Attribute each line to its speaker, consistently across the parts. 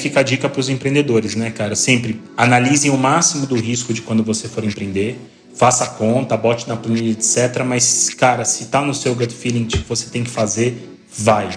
Speaker 1: Fica a dica para os empreendedores, né, cara? Sempre analisem o máximo do risco de quando você for empreender. Faça a conta, bote na planilha, etc. Mas, cara, se tá no seu gut feeling que você tem que fazer, vai.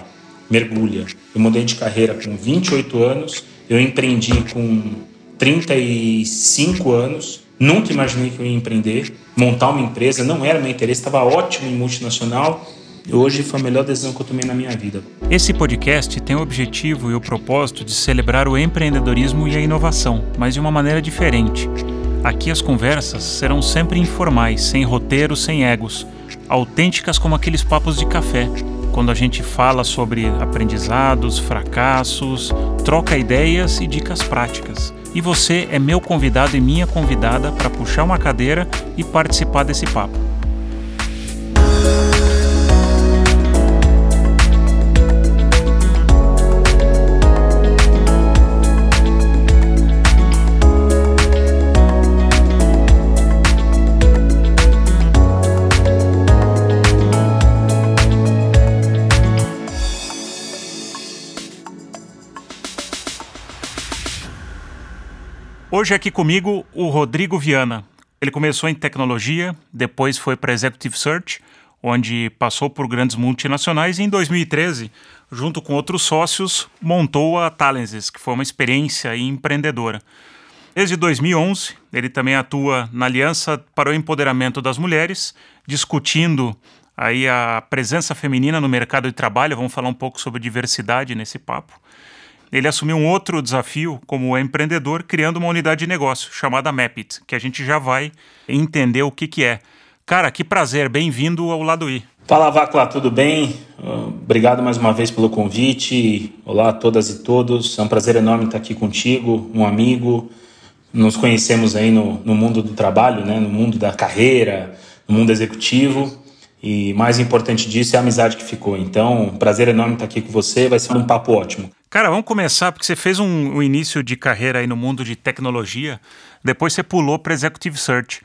Speaker 1: Mergulha. Eu mudei de carreira com 28 anos. Eu empreendi com 35 anos. Nunca imaginei que eu ia empreender, montar uma empresa. Não era meu interesse, estava ótimo em multinacional Hoje foi a melhor decisão que eu tomei na minha vida.
Speaker 2: Esse podcast tem o objetivo e o propósito de celebrar o empreendedorismo e a inovação, mas de uma maneira diferente. Aqui as conversas serão sempre informais, sem roteiro, sem egos, autênticas como aqueles papos de café, quando a gente fala sobre aprendizados, fracassos, troca ideias e dicas práticas. E você é meu convidado e minha convidada para puxar uma cadeira e participar desse papo. Hoje aqui comigo o Rodrigo Viana. Ele começou em tecnologia, depois foi para Executive Search, onde passou por grandes multinacionais e em 2013, junto com outros sócios, montou a Talenses, que foi uma experiência empreendedora. Desde 2011, ele também atua na Aliança para o Empoderamento das Mulheres, discutindo aí a presença feminina no mercado de trabalho. Vamos falar um pouco sobre diversidade nesse papo ele assumiu um outro desafio como empreendedor, criando uma unidade de negócio chamada Mapit, que a gente já vai entender o que, que é. Cara, que prazer, bem-vindo ao Lado I.
Speaker 1: Fala, Vacla, tudo bem? Obrigado mais uma vez pelo convite. Olá a todas e todos. É um prazer enorme estar aqui contigo, um amigo. Nos conhecemos aí no, no mundo do trabalho, né? no mundo da carreira, no mundo executivo. E mais importante disso é a amizade que ficou. Então, prazer enorme estar aqui com você. Vai ser um papo ótimo.
Speaker 2: Cara, vamos começar, porque você fez um, um início de carreira aí no mundo de tecnologia, depois você pulou para Executive Search.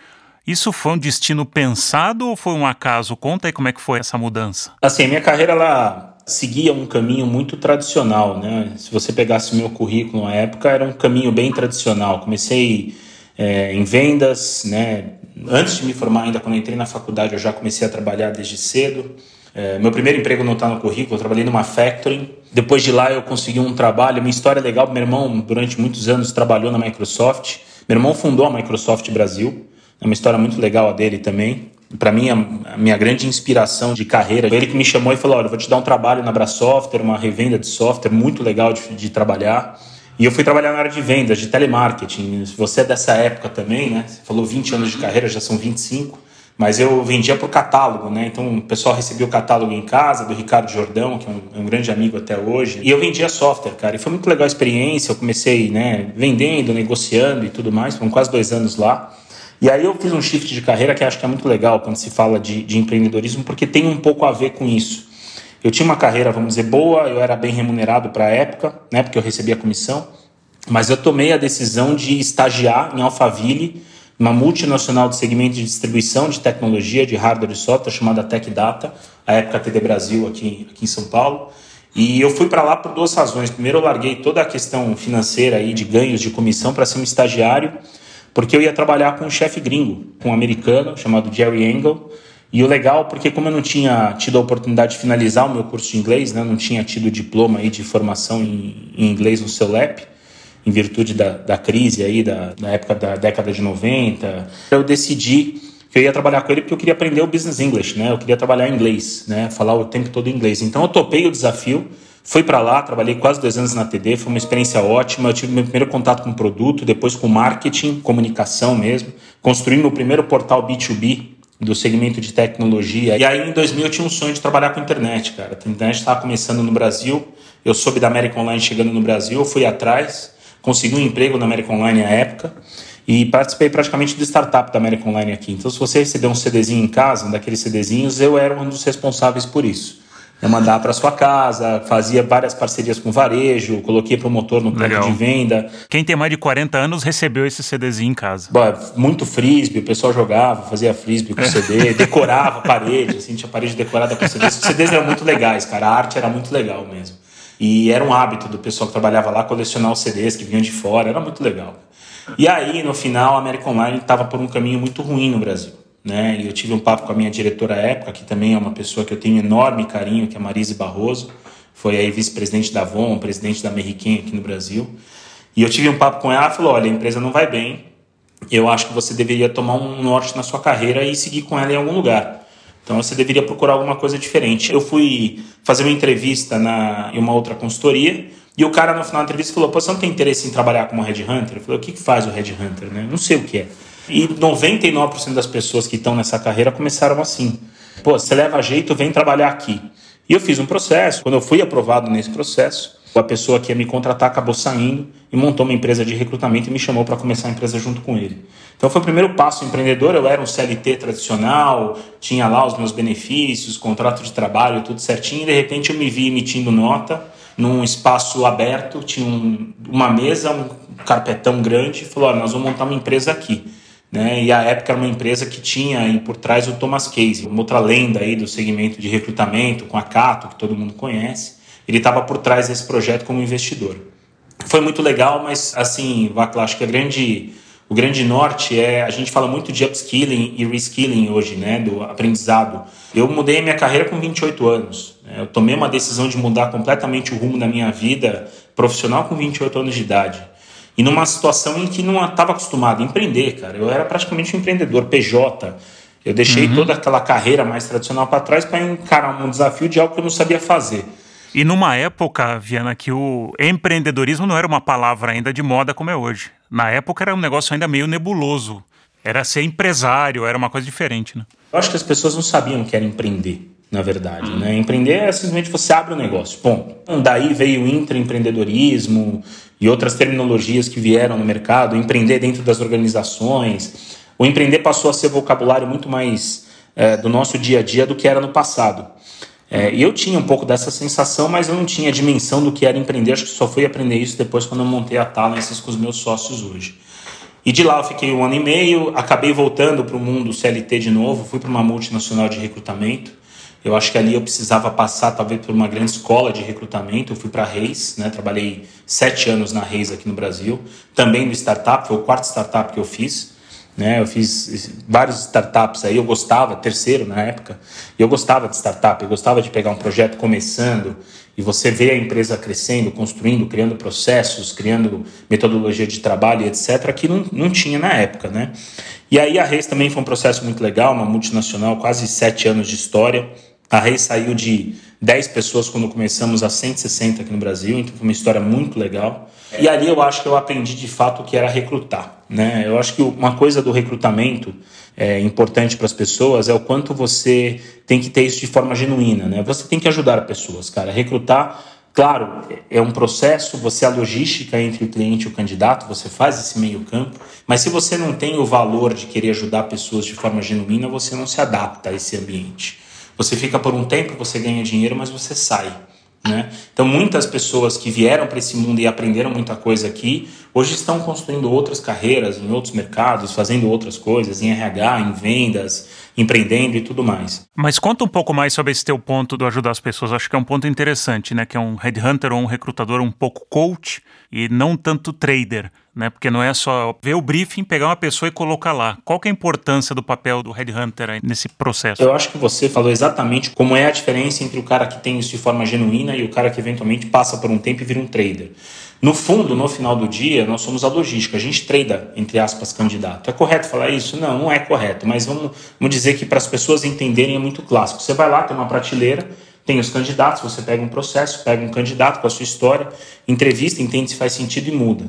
Speaker 2: Isso foi um destino pensado ou foi um acaso? Conta aí como é que foi essa mudança.
Speaker 1: Assim, a minha carreira ela seguia um caminho muito tradicional, né? Se você pegasse o meu currículo na época, era um caminho bem tradicional. Comecei é, em vendas, né? Antes de me formar, ainda quando entrei na faculdade, eu já comecei a trabalhar desde cedo. É, meu primeiro emprego não está no currículo, eu trabalhei numa factory. Depois de lá eu consegui um trabalho, uma história legal. Meu irmão, durante muitos anos, trabalhou na Microsoft. Meu irmão fundou a Microsoft Brasil. É uma história muito legal a dele também. Para mim, a minha grande inspiração de carreira, ele que me chamou e falou: Olha, vou te dar um trabalho na Brasoftware, uma revenda de software muito legal de, de trabalhar. E eu fui trabalhar na área de vendas, de telemarketing. Você é dessa época também, né? Você falou 20 anos de carreira, já são 25 mas eu vendia por catálogo, né? Então o pessoal recebia o catálogo em casa do Ricardo Jordão, que é um, é um, grande amigo até hoje, e eu vendia software, cara. E foi muito legal a experiência. Eu comecei, né, vendendo, negociando e tudo mais. Foram quase dois anos lá. E aí eu fiz um shift de carreira que acho que é muito legal quando se fala de, de empreendedorismo, porque tem um pouco a ver com isso. Eu tinha uma carreira, vamos dizer, boa, eu era bem remunerado para a época, né, porque eu recebia comissão, mas eu tomei a decisão de estagiar em Alphaville uma multinacional do segmento de distribuição de tecnologia, de hardware e software, chamada Tech Data, a época TD Brasil aqui, aqui em São Paulo. E eu fui para lá por duas razões. Primeiro, eu larguei toda a questão financeira aí de ganhos de comissão para ser um estagiário, porque eu ia trabalhar com um chefe gringo, com um americano chamado Jerry Engel. E o legal, porque como eu não tinha tido a oportunidade de finalizar o meu curso de inglês, né, não tinha tido diploma aí de formação em, em inglês no CELEP, em virtude da, da crise aí, da, da época da década de 90, eu decidi que eu ia trabalhar com ele porque eu queria aprender o business English, né? Eu queria trabalhar inglês, né? Falar o tempo todo inglês. Então eu topei o desafio, fui para lá, trabalhei quase dois anos na TD, foi uma experiência ótima. Eu tive meu primeiro contato com o produto, depois com marketing, comunicação mesmo. Construí meu primeiro portal B2B do segmento de tecnologia. E aí em 2000 eu tinha um sonho de trabalhar com internet, cara. A internet estava começando no Brasil. Eu soube da América Online chegando no Brasil, eu fui atrás consegui um emprego na América Online à época e participei praticamente do startup da América Online aqui. Então, se você receber um CDzinho em casa, um daqueles CDzinhos, eu era um dos responsáveis por isso. Eu mandava para sua casa, fazia várias parcerias com varejo, coloquei promotor no ponto de venda.
Speaker 2: Quem tem mais de 40 anos recebeu esse CDzinho em casa.
Speaker 1: Bom, muito frisbee, o pessoal jogava, fazia frisbee com CD, decorava a parede, assim, tinha parede decorada com CDs. Os CDs eram muito legais, cara, a arte era muito legal mesmo. E era um hábito do pessoal que trabalhava lá colecionar os CDs que vinham de fora, era muito legal. E aí, no final, a American Online estava por um caminho muito ruim no Brasil. Né? E eu tive um papo com a minha diretora à época, que também é uma pessoa que eu tenho enorme carinho, que é a Marise Barroso. Foi aí vice-presidente da Avon, presidente da American aqui no Brasil. E eu tive um papo com ela, ela falou, olha, a empresa não vai bem, eu acho que você deveria tomar um norte na sua carreira e seguir com ela em algum lugar. Então você deveria procurar alguma coisa diferente. Eu fui fazer uma entrevista na, em uma outra consultoria e o cara no final da entrevista falou: Pô, você não tem interesse em trabalhar como Headhunter? Eu falei: O que, que faz o Headhunter? Né? Não sei o que é. E 99% das pessoas que estão nessa carreira começaram assim: Pô, você leva jeito, vem trabalhar aqui. E eu fiz um processo. Quando eu fui aprovado nesse processo, a pessoa que ia me contratar acabou saindo e montou uma empresa de recrutamento e me chamou para começar a empresa junto com ele. Então foi o primeiro passo empreendedor. Eu era um CLT tradicional, tinha lá os meus benefícios, contrato de trabalho, tudo certinho. E de repente eu me vi emitindo nota num espaço aberto, tinha um, uma mesa, um carpetão grande, e falou: nós vamos montar uma empresa aqui. Né? E a época era uma empresa que tinha aí por trás o Thomas Case, uma outra lenda aí do segmento de recrutamento com a Cato, que todo mundo conhece ele estava por trás desse projeto como investidor. Foi muito legal, mas assim, Vacla, acho que a grande, o grande norte é a gente fala muito de upskilling e reskilling hoje, né, do aprendizado. Eu mudei a minha carreira com 28 anos. Né? Eu tomei uma decisão de mudar completamente o rumo da minha vida profissional com 28 anos de idade. E numa situação em que não estava acostumado a empreender, cara. Eu era praticamente um empreendedor, PJ. Eu deixei uhum. toda aquela carreira mais tradicional para trás para encarar um desafio de algo que eu não sabia fazer.
Speaker 2: E numa época, Viana, que o empreendedorismo não era uma palavra ainda de moda como é hoje. Na época era um negócio ainda meio nebuloso. Era ser empresário, era uma coisa diferente, né?
Speaker 1: Eu acho que as pessoas não sabiam que era empreender, na verdade. Né? Empreender é simplesmente você abre o um negócio, ponto. Então, daí veio o intraempreendedorismo e outras terminologias que vieram no mercado, empreender dentro das organizações. O empreender passou a ser vocabulário muito mais é, do nosso dia a dia do que era no passado. É, eu tinha um pouco dessa sensação, mas eu não tinha dimensão do que era empreender. Acho que só fui aprender isso depois quando eu montei a Talences com os meus sócios hoje. E de lá eu fiquei um ano e meio, acabei voltando para o mundo CLT de novo, fui para uma multinacional de recrutamento. Eu acho que ali eu precisava passar talvez por uma grande escola de recrutamento. Eu fui para a Reis, né? trabalhei sete anos na Reis aqui no Brasil, também no startup, foi o quarto startup que eu fiz. Né? Eu fiz vários startups aí, eu gostava, terceiro na época, eu gostava de startup, eu gostava de pegar um projeto começando e você ver a empresa crescendo, construindo, criando processos, criando metodologia de trabalho, etc., que não, não tinha na época. Né? E aí a Reis também foi um processo muito legal, uma multinacional, quase sete anos de história. A Reis saiu de 10 pessoas quando começamos a 160 aqui no Brasil, então foi uma história muito legal. E ali eu acho que eu aprendi de fato o que era recrutar. Né? Eu acho que uma coisa do recrutamento é, importante para as pessoas é o quanto você tem que ter isso de forma genuína. Né? Você tem que ajudar pessoas, cara. Recrutar, claro, é um processo, você a logística entre o cliente e o candidato, você faz esse meio campo, mas se você não tem o valor de querer ajudar pessoas de forma genuína, você não se adapta a esse ambiente. Você fica por um tempo, você ganha dinheiro, mas você sai. Né? Então, muitas pessoas que vieram para esse mundo e aprenderam muita coisa aqui, hoje estão construindo outras carreiras em outros mercados, fazendo outras coisas, em RH, em vendas, empreendendo e tudo mais.
Speaker 2: Mas conta um pouco mais sobre esse teu ponto do ajudar as pessoas. Acho que é um ponto interessante, né? Que é um headhunter ou um recrutador um pouco coach e não tanto trader né? Porque não é só ver o briefing, pegar uma pessoa e colocar lá. Qual que é a importância do papel do headhunter nesse processo?
Speaker 1: Eu acho que você falou exatamente como é a diferença entre o cara que tem isso de forma genuína e o cara que eventualmente passa por um tempo e vira um trader. No fundo, no final do dia, nós somos a logística, a gente trada, entre aspas, candidato. É correto falar isso? Não, não é correto, mas vamos, vamos dizer que para as pessoas entenderem é muito clássico. Você vai lá, tem uma prateleira, tem os candidatos, você pega um processo, pega um candidato com a sua história, entrevista, entende se faz sentido e muda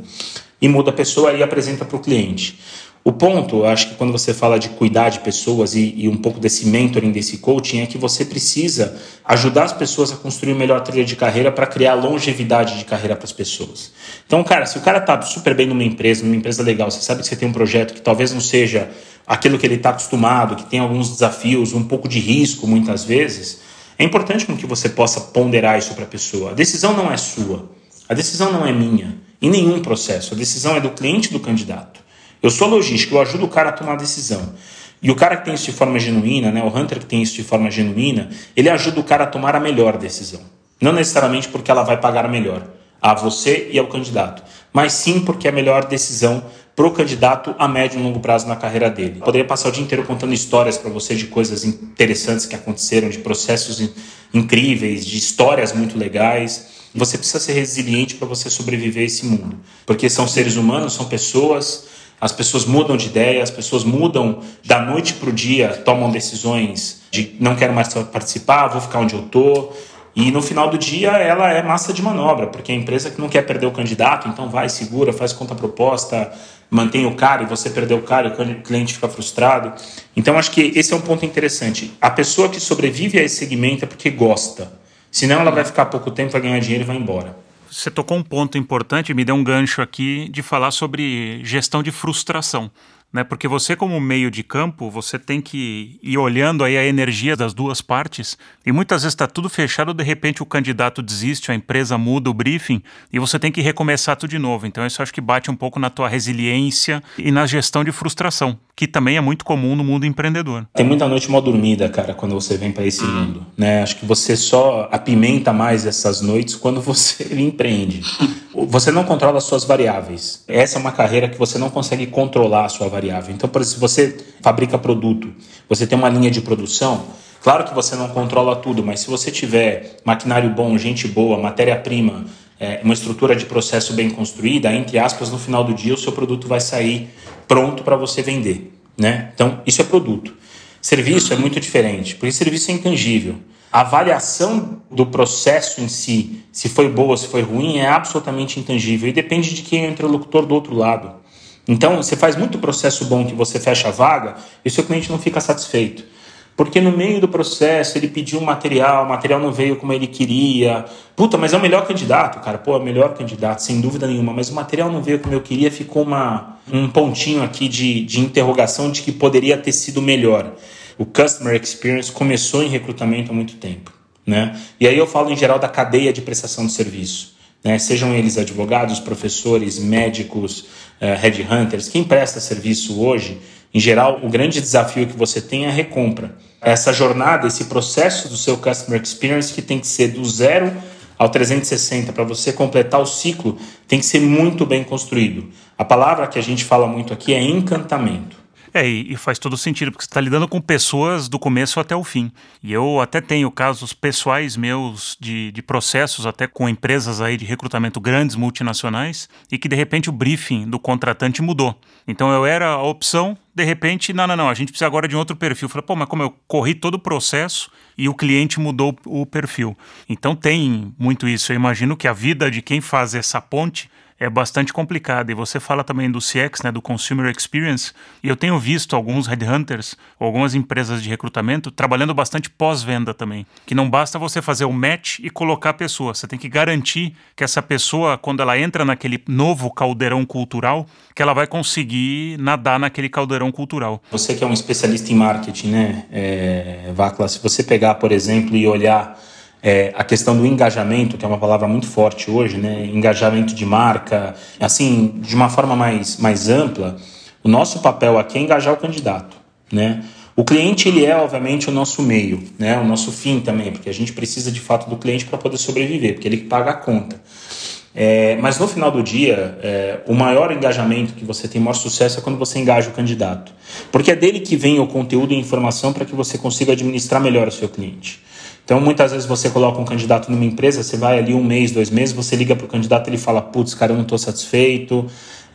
Speaker 1: e muda a pessoa e apresenta para o cliente. O ponto, acho que quando você fala de cuidar de pessoas e, e, um pouco desse mentoring, desse coaching, é que você precisa ajudar as pessoas a construir melhor trilha de carreira para criar longevidade de carreira para as pessoas. Então, cara, se o cara está super bem numa empresa, numa empresa legal, você sabe que você tem um projeto que talvez não seja aquilo que ele está acostumado, que tem alguns desafios, um pouco de risco muitas vezes, é importante que você possa ponderar isso para a pessoa. A decisão não é sua, a decisão não é minha em nenhum processo. A decisão é do cliente do candidato. Eu sou logístico, eu ajudo o cara a tomar a decisão. E o cara que tem isso de forma genuína, né, o hunter que tem isso de forma genuína, ele ajuda o cara a tomar a melhor decisão. Não necessariamente porque ela vai pagar melhor a você e ao candidato, mas sim porque é a melhor decisão para o candidato a médio e longo prazo na carreira dele. Eu poderia passar o dia inteiro contando histórias para você de coisas interessantes que aconteceram, de processos incríveis, de histórias muito legais. Você precisa ser resiliente para você sobreviver a esse mundo, porque são seres humanos, são pessoas. As pessoas mudam de ideia, as pessoas mudam da noite para o dia, tomam decisões de não quero mais participar, vou ficar onde eu estou. E no final do dia ela é massa de manobra, porque a empresa que não quer perder o candidato, então vai, segura, faz conta proposta, mantém o cara e você perdeu o cara e o cliente fica frustrado. Então acho que esse é um ponto interessante. A pessoa que sobrevive a esse segmento é porque gosta. Senão ela vai ficar pouco tempo, vai ganhar dinheiro e vai embora.
Speaker 2: Você tocou um ponto importante, me deu um gancho aqui de falar sobre gestão de frustração né? Porque você como meio de campo, você tem que ir olhando aí a energia das duas partes e muitas vezes está tudo fechado, de repente o candidato desiste, a empresa muda o briefing e você tem que recomeçar tudo de novo. Então isso acho que bate um pouco na tua resiliência e na gestão de frustração, que também é muito comum no mundo empreendedor.
Speaker 1: Tem muita noite mal dormida, cara, quando você vem para esse mundo, né? Acho que você só apimenta mais essas noites quando você empreende. Você não controla as suas variáveis. Essa é uma carreira que você não consegue controlar a sua variável. Então, se você fabrica produto, você tem uma linha de produção, claro que você não controla tudo, mas se você tiver maquinário bom, gente boa, matéria-prima, é, uma estrutura de processo bem construída, entre aspas, no final do dia o seu produto vai sair pronto para você vender. Né? Então, isso é produto. Serviço é muito diferente, porque serviço é intangível. A avaliação do processo em si, se foi boa, se foi ruim, é absolutamente intangível e depende de quem é o interlocutor do outro lado. Então, você faz muito processo bom que você fecha a vaga e o seu cliente não fica satisfeito. Porque no meio do processo ele pediu material, o material não veio como ele queria. Puta, mas é o melhor candidato, cara. Pô, é o melhor candidato, sem dúvida nenhuma. Mas o material não veio como eu queria, ficou uma, um pontinho aqui de, de interrogação de que poderia ter sido melhor o customer experience começou em recrutamento há muito tempo. Né? E aí eu falo em geral da cadeia de prestação de serviço. Né? Sejam eles advogados, professores, médicos, uh, headhunters, quem presta serviço hoje, em geral, o grande desafio que você tem é a recompra. Essa jornada, esse processo do seu customer experience que tem que ser do zero ao 360 para você completar o ciclo, tem que ser muito bem construído. A palavra que a gente fala muito aqui é encantamento.
Speaker 2: É, e, faz todo sentido, porque você está lidando com pessoas do começo até o fim. E eu até tenho casos pessoais meus de, de processos, até com empresas aí de recrutamento grandes, multinacionais, e que de repente o briefing do contratante mudou. Então eu era a opção, de repente, não, não, não, a gente precisa agora de um outro perfil. Falei, pô, mas como eu corri todo o processo e o cliente mudou o perfil. Então tem muito isso. Eu imagino que a vida de quem faz essa ponte é bastante complicado. E você fala também do CX, né, do Consumer Experience, e eu tenho visto alguns headhunters, algumas empresas de recrutamento trabalhando bastante pós-venda também. Que não basta você fazer o match e colocar a pessoa, você tem que garantir que essa pessoa, quando ela entra naquele novo caldeirão cultural, que ela vai conseguir nadar naquele caldeirão cultural.
Speaker 1: Você que é um especialista em marketing, né, é, Vacla, se você pegar, por exemplo, e olhar é, a questão do engajamento, que é uma palavra muito forte hoje, né? engajamento de marca, assim, de uma forma mais, mais ampla, o nosso papel aqui é engajar o candidato. Né? O cliente, ele é, obviamente, o nosso meio, né? o nosso fim também, porque a gente precisa, de fato, do cliente para poder sobreviver, porque ele paga a conta. É, mas no final do dia, é, o maior engajamento que você tem, o maior sucesso é quando você engaja o candidato. Porque é dele que vem o conteúdo e a informação para que você consiga administrar melhor o seu cliente. Então, muitas vezes você coloca um candidato numa empresa, você vai ali um mês, dois meses, você liga para o candidato ele fala: putz, cara, eu não estou satisfeito,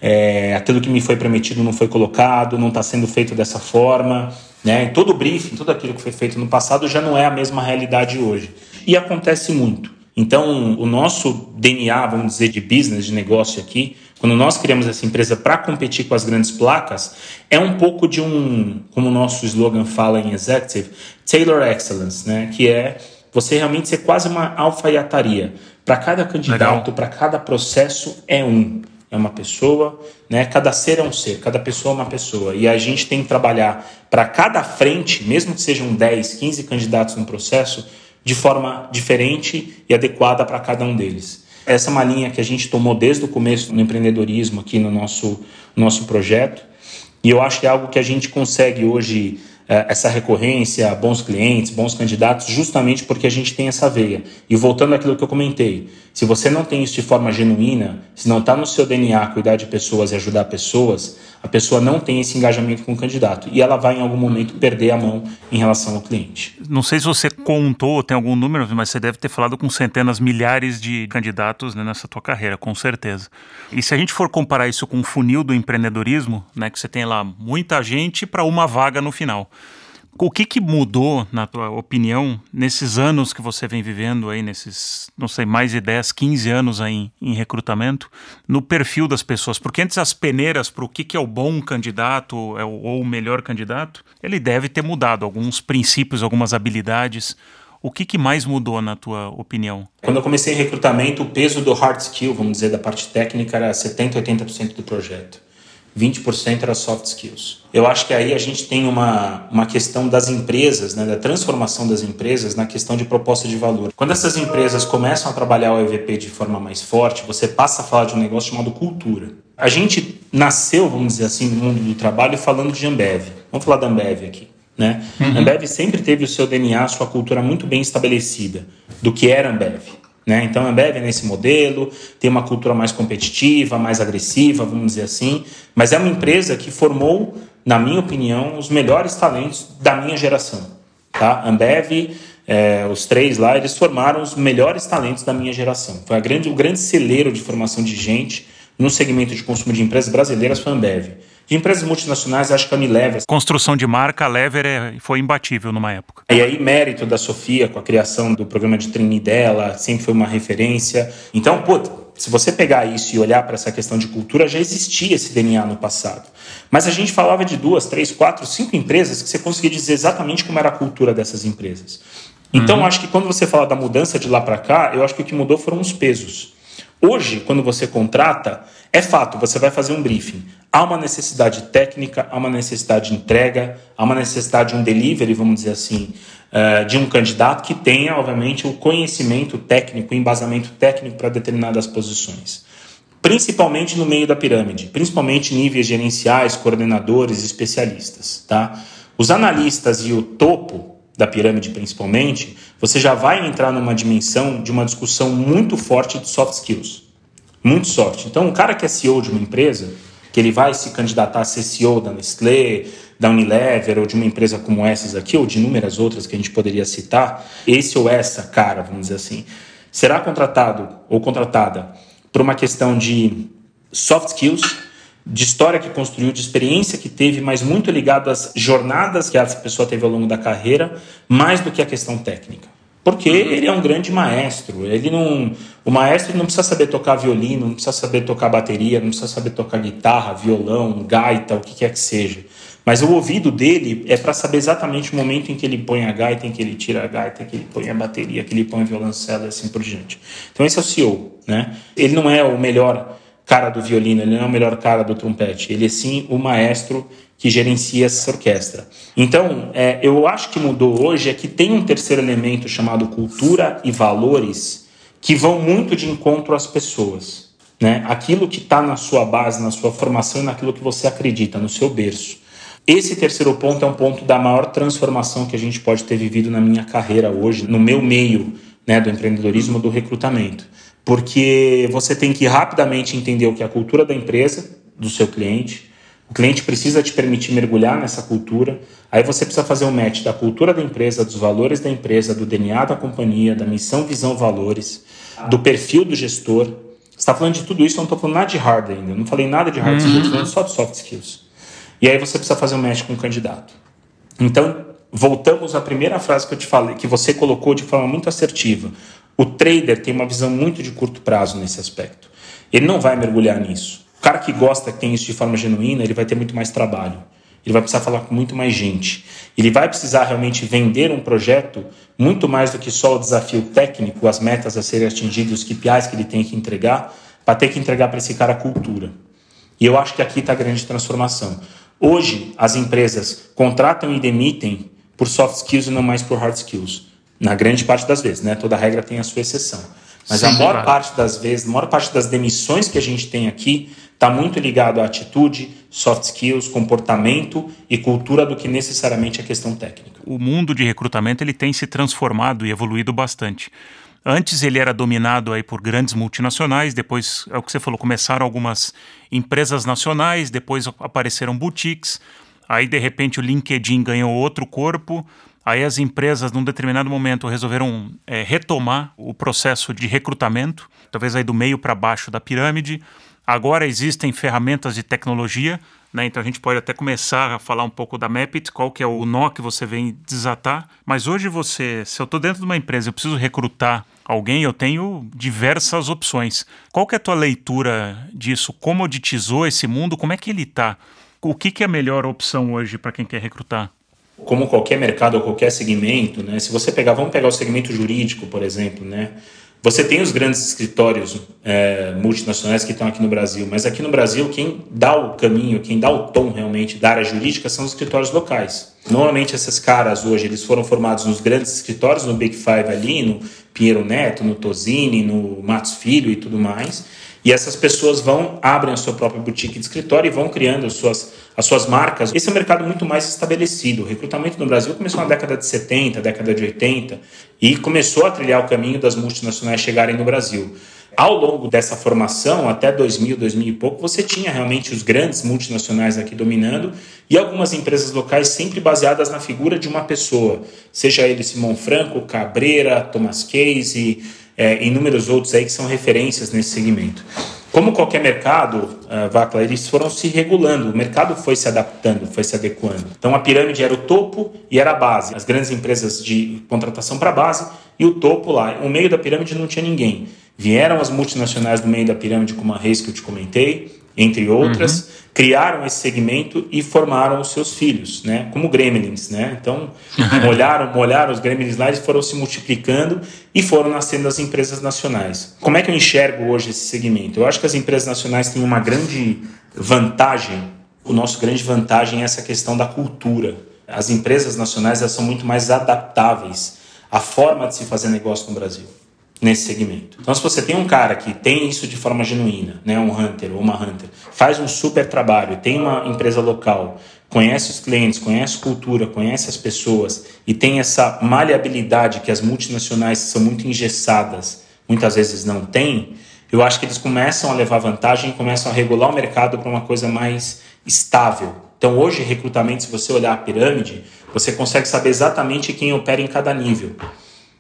Speaker 1: é, aquilo que me foi prometido não foi colocado, não está sendo feito dessa forma. Né? Todo o briefing, tudo aquilo que foi feito no passado já não é a mesma realidade hoje. E acontece muito. Então, o nosso DNA, vamos dizer, de business, de negócio aqui, quando nós criamos essa empresa para competir com as grandes placas, é um pouco de um, como o nosso slogan fala em executive, Tailor Excellence, né? que é você realmente ser quase uma alfaiataria. Para cada candidato, para cada processo, é um. É uma pessoa, né? cada ser é um ser, cada pessoa é uma pessoa. E a gente tem que trabalhar para cada frente, mesmo que sejam 10, 15 candidatos no processo, de forma diferente e adequada para cada um deles. Essa é uma linha que a gente tomou desde o começo no empreendedorismo aqui no nosso, nosso projeto. E eu acho que é algo que a gente consegue hoje essa recorrência, bons clientes, bons candidatos, justamente porque a gente tem essa veia. E voltando àquilo que eu comentei, se você não tem isso de forma genuína, se não está no seu DNA cuidar de pessoas e ajudar pessoas, a pessoa não tem esse engajamento com o candidato e ela vai em algum momento perder a mão em relação ao cliente.
Speaker 2: Não sei se você contou, tem algum número, mas você deve ter falado com centenas, milhares de candidatos né, nessa tua carreira, com certeza. E se a gente for comparar isso com o funil do empreendedorismo, né, que você tem lá muita gente para uma vaga no final. O que, que mudou, na tua opinião, nesses anos que você vem vivendo aí, nesses, não sei, mais de 10, 15 anos aí em, em recrutamento, no perfil das pessoas? Porque antes as peneiras para o que, que é o bom candidato é o, ou o melhor candidato, ele deve ter mudado alguns princípios, algumas habilidades. O que, que mais mudou, na tua opinião?
Speaker 1: Quando eu comecei recrutamento, o peso do hard skill, vamos dizer, da parte técnica, era 70%, 80% do projeto. 20% era soft skills. Eu acho que aí a gente tem uma, uma questão das empresas, né, da transformação das empresas na questão de proposta de valor. Quando essas empresas começam a trabalhar o EVP de forma mais forte, você passa a falar de um negócio chamado cultura. A gente nasceu, vamos dizer assim, no mundo do trabalho falando de Ambev. Vamos falar da Ambev aqui. Né? Uhum. Ambev sempre teve o seu DNA, sua cultura muito bem estabelecida do que era Ambev. Né? Então a Ambev é nesse modelo, tem uma cultura mais competitiva, mais agressiva, vamos dizer assim, mas é uma empresa que formou, na minha opinião, os melhores talentos da minha geração. Tá? Ambev, é, os três lá, eles formaram os melhores talentos da minha geração. Foi a grande, o grande celeiro de formação de gente no segmento de consumo de empresas brasileiras foi a Ambev. Empresas multinacionais, acho que a Unilever.
Speaker 2: Construção de marca, a Lever é, foi imbatível numa época.
Speaker 1: E aí, mérito da Sofia com a criação do programa de treine dela, sempre foi uma referência. Então, se você pegar isso e olhar para essa questão de cultura, já existia esse DNA no passado. Mas a gente falava de duas, três, quatro, cinco empresas que você conseguia dizer exatamente como era a cultura dessas empresas. Então, uhum. acho que quando você fala da mudança de lá para cá, eu acho que o que mudou foram os pesos. Hoje, quando você contrata, é fato, você vai fazer um briefing. Há uma necessidade técnica, há uma necessidade de entrega, há uma necessidade de um delivery, vamos dizer assim, eh, de um candidato que tenha, obviamente, o conhecimento técnico, o embasamento técnico para determinadas posições. Principalmente no meio da pirâmide, principalmente níveis gerenciais, coordenadores, especialistas. Tá? Os analistas e o topo da pirâmide, principalmente, você já vai entrar numa dimensão de uma discussão muito forte de soft skills muito sorte. Então, um cara que é CEO de uma empresa, que ele vai se candidatar a ser CEO da Nestlé, da Unilever ou de uma empresa como essas aqui, ou de inúmeras outras que a gente poderia citar, esse ou essa cara, vamos dizer assim, será contratado ou contratada por uma questão de soft skills, de história que construiu, de experiência que teve, mas muito ligado às jornadas que essa pessoa teve ao longo da carreira, mais do que a questão técnica. Porque ele é um grande maestro. Ele não, o maestro não precisa saber tocar violino, não precisa saber tocar bateria, não precisa saber tocar guitarra, violão, gaita, o que quer que seja. Mas o ouvido dele é para saber exatamente o momento em que ele põe a gaita, em que ele tira a gaita, em que ele põe a bateria, que ele põe o violoncelo e assim por diante. Então esse é o CEO, né? Ele não é o melhor cara do violino, ele não é o melhor cara do trompete. Ele é sim o maestro que gerencia essa orquestra. Então, é, eu acho que mudou hoje é que tem um terceiro elemento chamado cultura e valores que vão muito de encontro às pessoas. Né? Aquilo que está na sua base, na sua formação e naquilo que você acredita, no seu berço. Esse terceiro ponto é um ponto da maior transformação que a gente pode ter vivido na minha carreira hoje, no meu meio né, do empreendedorismo, do recrutamento. Porque você tem que rapidamente entender o que é a cultura da empresa, do seu cliente, o cliente precisa te permitir mergulhar nessa cultura. Aí você precisa fazer um match da cultura da empresa, dos valores da empresa, do DNA da companhia, da missão, visão, valores, do perfil do gestor. Você está falando de tudo isso, eu não estou falando nada de hard ainda. Eu não falei nada de hard uhum. skills, estou falando só de soft skills. E aí você precisa fazer um match com o candidato. Então, voltamos à primeira frase que eu te falei, que você colocou de forma muito assertiva. O trader tem uma visão muito de curto prazo nesse aspecto. Ele não vai mergulhar nisso cara que gosta, que tem isso de forma genuína, ele vai ter muito mais trabalho. Ele vai precisar falar com muito mais gente. Ele vai precisar realmente vender um projeto muito mais do que só o desafio técnico, as metas a serem atingidas, os KPIs que ele tem que entregar, para ter que entregar para esse cara a cultura. E eu acho que aqui está a grande transformação. Hoje, as empresas contratam e demitem por soft skills e não mais por hard skills. Na grande parte das vezes, né? Toda regra tem a sua exceção. Mas Sim, a maior claro. parte das vezes, a maior parte das demissões que a gente tem aqui está muito ligado à atitude, soft skills, comportamento e cultura do que necessariamente a questão técnica.
Speaker 2: O mundo de recrutamento ele tem se transformado e evoluído bastante. Antes ele era dominado aí por grandes multinacionais, depois é o que você falou, começaram algumas empresas nacionais, depois apareceram boutiques, aí de repente o LinkedIn ganhou outro corpo, aí as empresas num determinado momento resolveram é, retomar o processo de recrutamento, talvez aí do meio para baixo da pirâmide. Agora existem ferramentas de tecnologia né? Então a gente pode até começar a falar um pouco da Mapit, qual que é o nó que você vem desatar. Mas hoje você, se eu estou dentro de uma empresa, eu preciso recrutar alguém, eu tenho diversas opções. Qual que é a tua leitura disso? Comoditizou esse mundo? Como é que ele está? O que, que é a melhor opção hoje para quem quer recrutar?
Speaker 1: Como qualquer mercado ou qualquer segmento, né? Se você pegar, vamos pegar o segmento jurídico, por exemplo, né? Você tem os grandes escritórios é, multinacionais que estão aqui no Brasil, mas aqui no Brasil quem dá o caminho, quem dá o tom realmente da área jurídica são os escritórios locais. Normalmente esses caras hoje eles foram formados nos grandes escritórios, no Big Five ali, no Pinheiro Neto, no Tosini, no Matos Filho e tudo mais. E essas pessoas vão, abrem a sua própria boutique de escritório e vão criando as suas, as suas marcas. Esse é um mercado muito mais estabelecido. O recrutamento no Brasil começou na década de 70, década de 80, e começou a trilhar o caminho das multinacionais chegarem no Brasil. Ao longo dessa formação, até 2000, 2000 e pouco, você tinha realmente os grandes multinacionais aqui dominando e algumas empresas locais sempre baseadas na figura de uma pessoa, seja ele Simão Franco, Cabreira, Thomas Case, é, inúmeros outros aí que são referências nesse segmento. Como qualquer mercado, uh, Vacla, eles foram se regulando, o mercado foi se adaptando, foi se adequando. Então a pirâmide era o topo e era a base, as grandes empresas de contratação para a base e o topo lá. No meio da pirâmide não tinha ninguém. Vieram as multinacionais do meio da pirâmide, como a Reis que eu te comentei, entre outras, uhum. criaram esse segmento e formaram os seus filhos, né? Como gremlins, né? Então, molharam, molharam os gremlins lá e foram se multiplicando e foram nascendo as empresas nacionais. Como é que eu enxergo hoje esse segmento? Eu acho que as empresas nacionais têm uma grande vantagem. O nosso grande vantagem é essa questão da cultura. As empresas nacionais elas são muito mais adaptáveis à forma de se fazer negócio no Brasil nesse segmento. Então, se você tem um cara que tem isso de forma genuína, né, um hunter ou uma hunter, faz um super trabalho, tem uma empresa local, conhece os clientes, conhece cultura, conhece as pessoas e tem essa maleabilidade que as multinacionais são muito engessadas, muitas vezes não têm, eu acho que eles começam a levar vantagem começam a regular o mercado para uma coisa mais estável. Então, hoje, recrutamento, se você olhar a pirâmide, você consegue saber exatamente quem opera em cada nível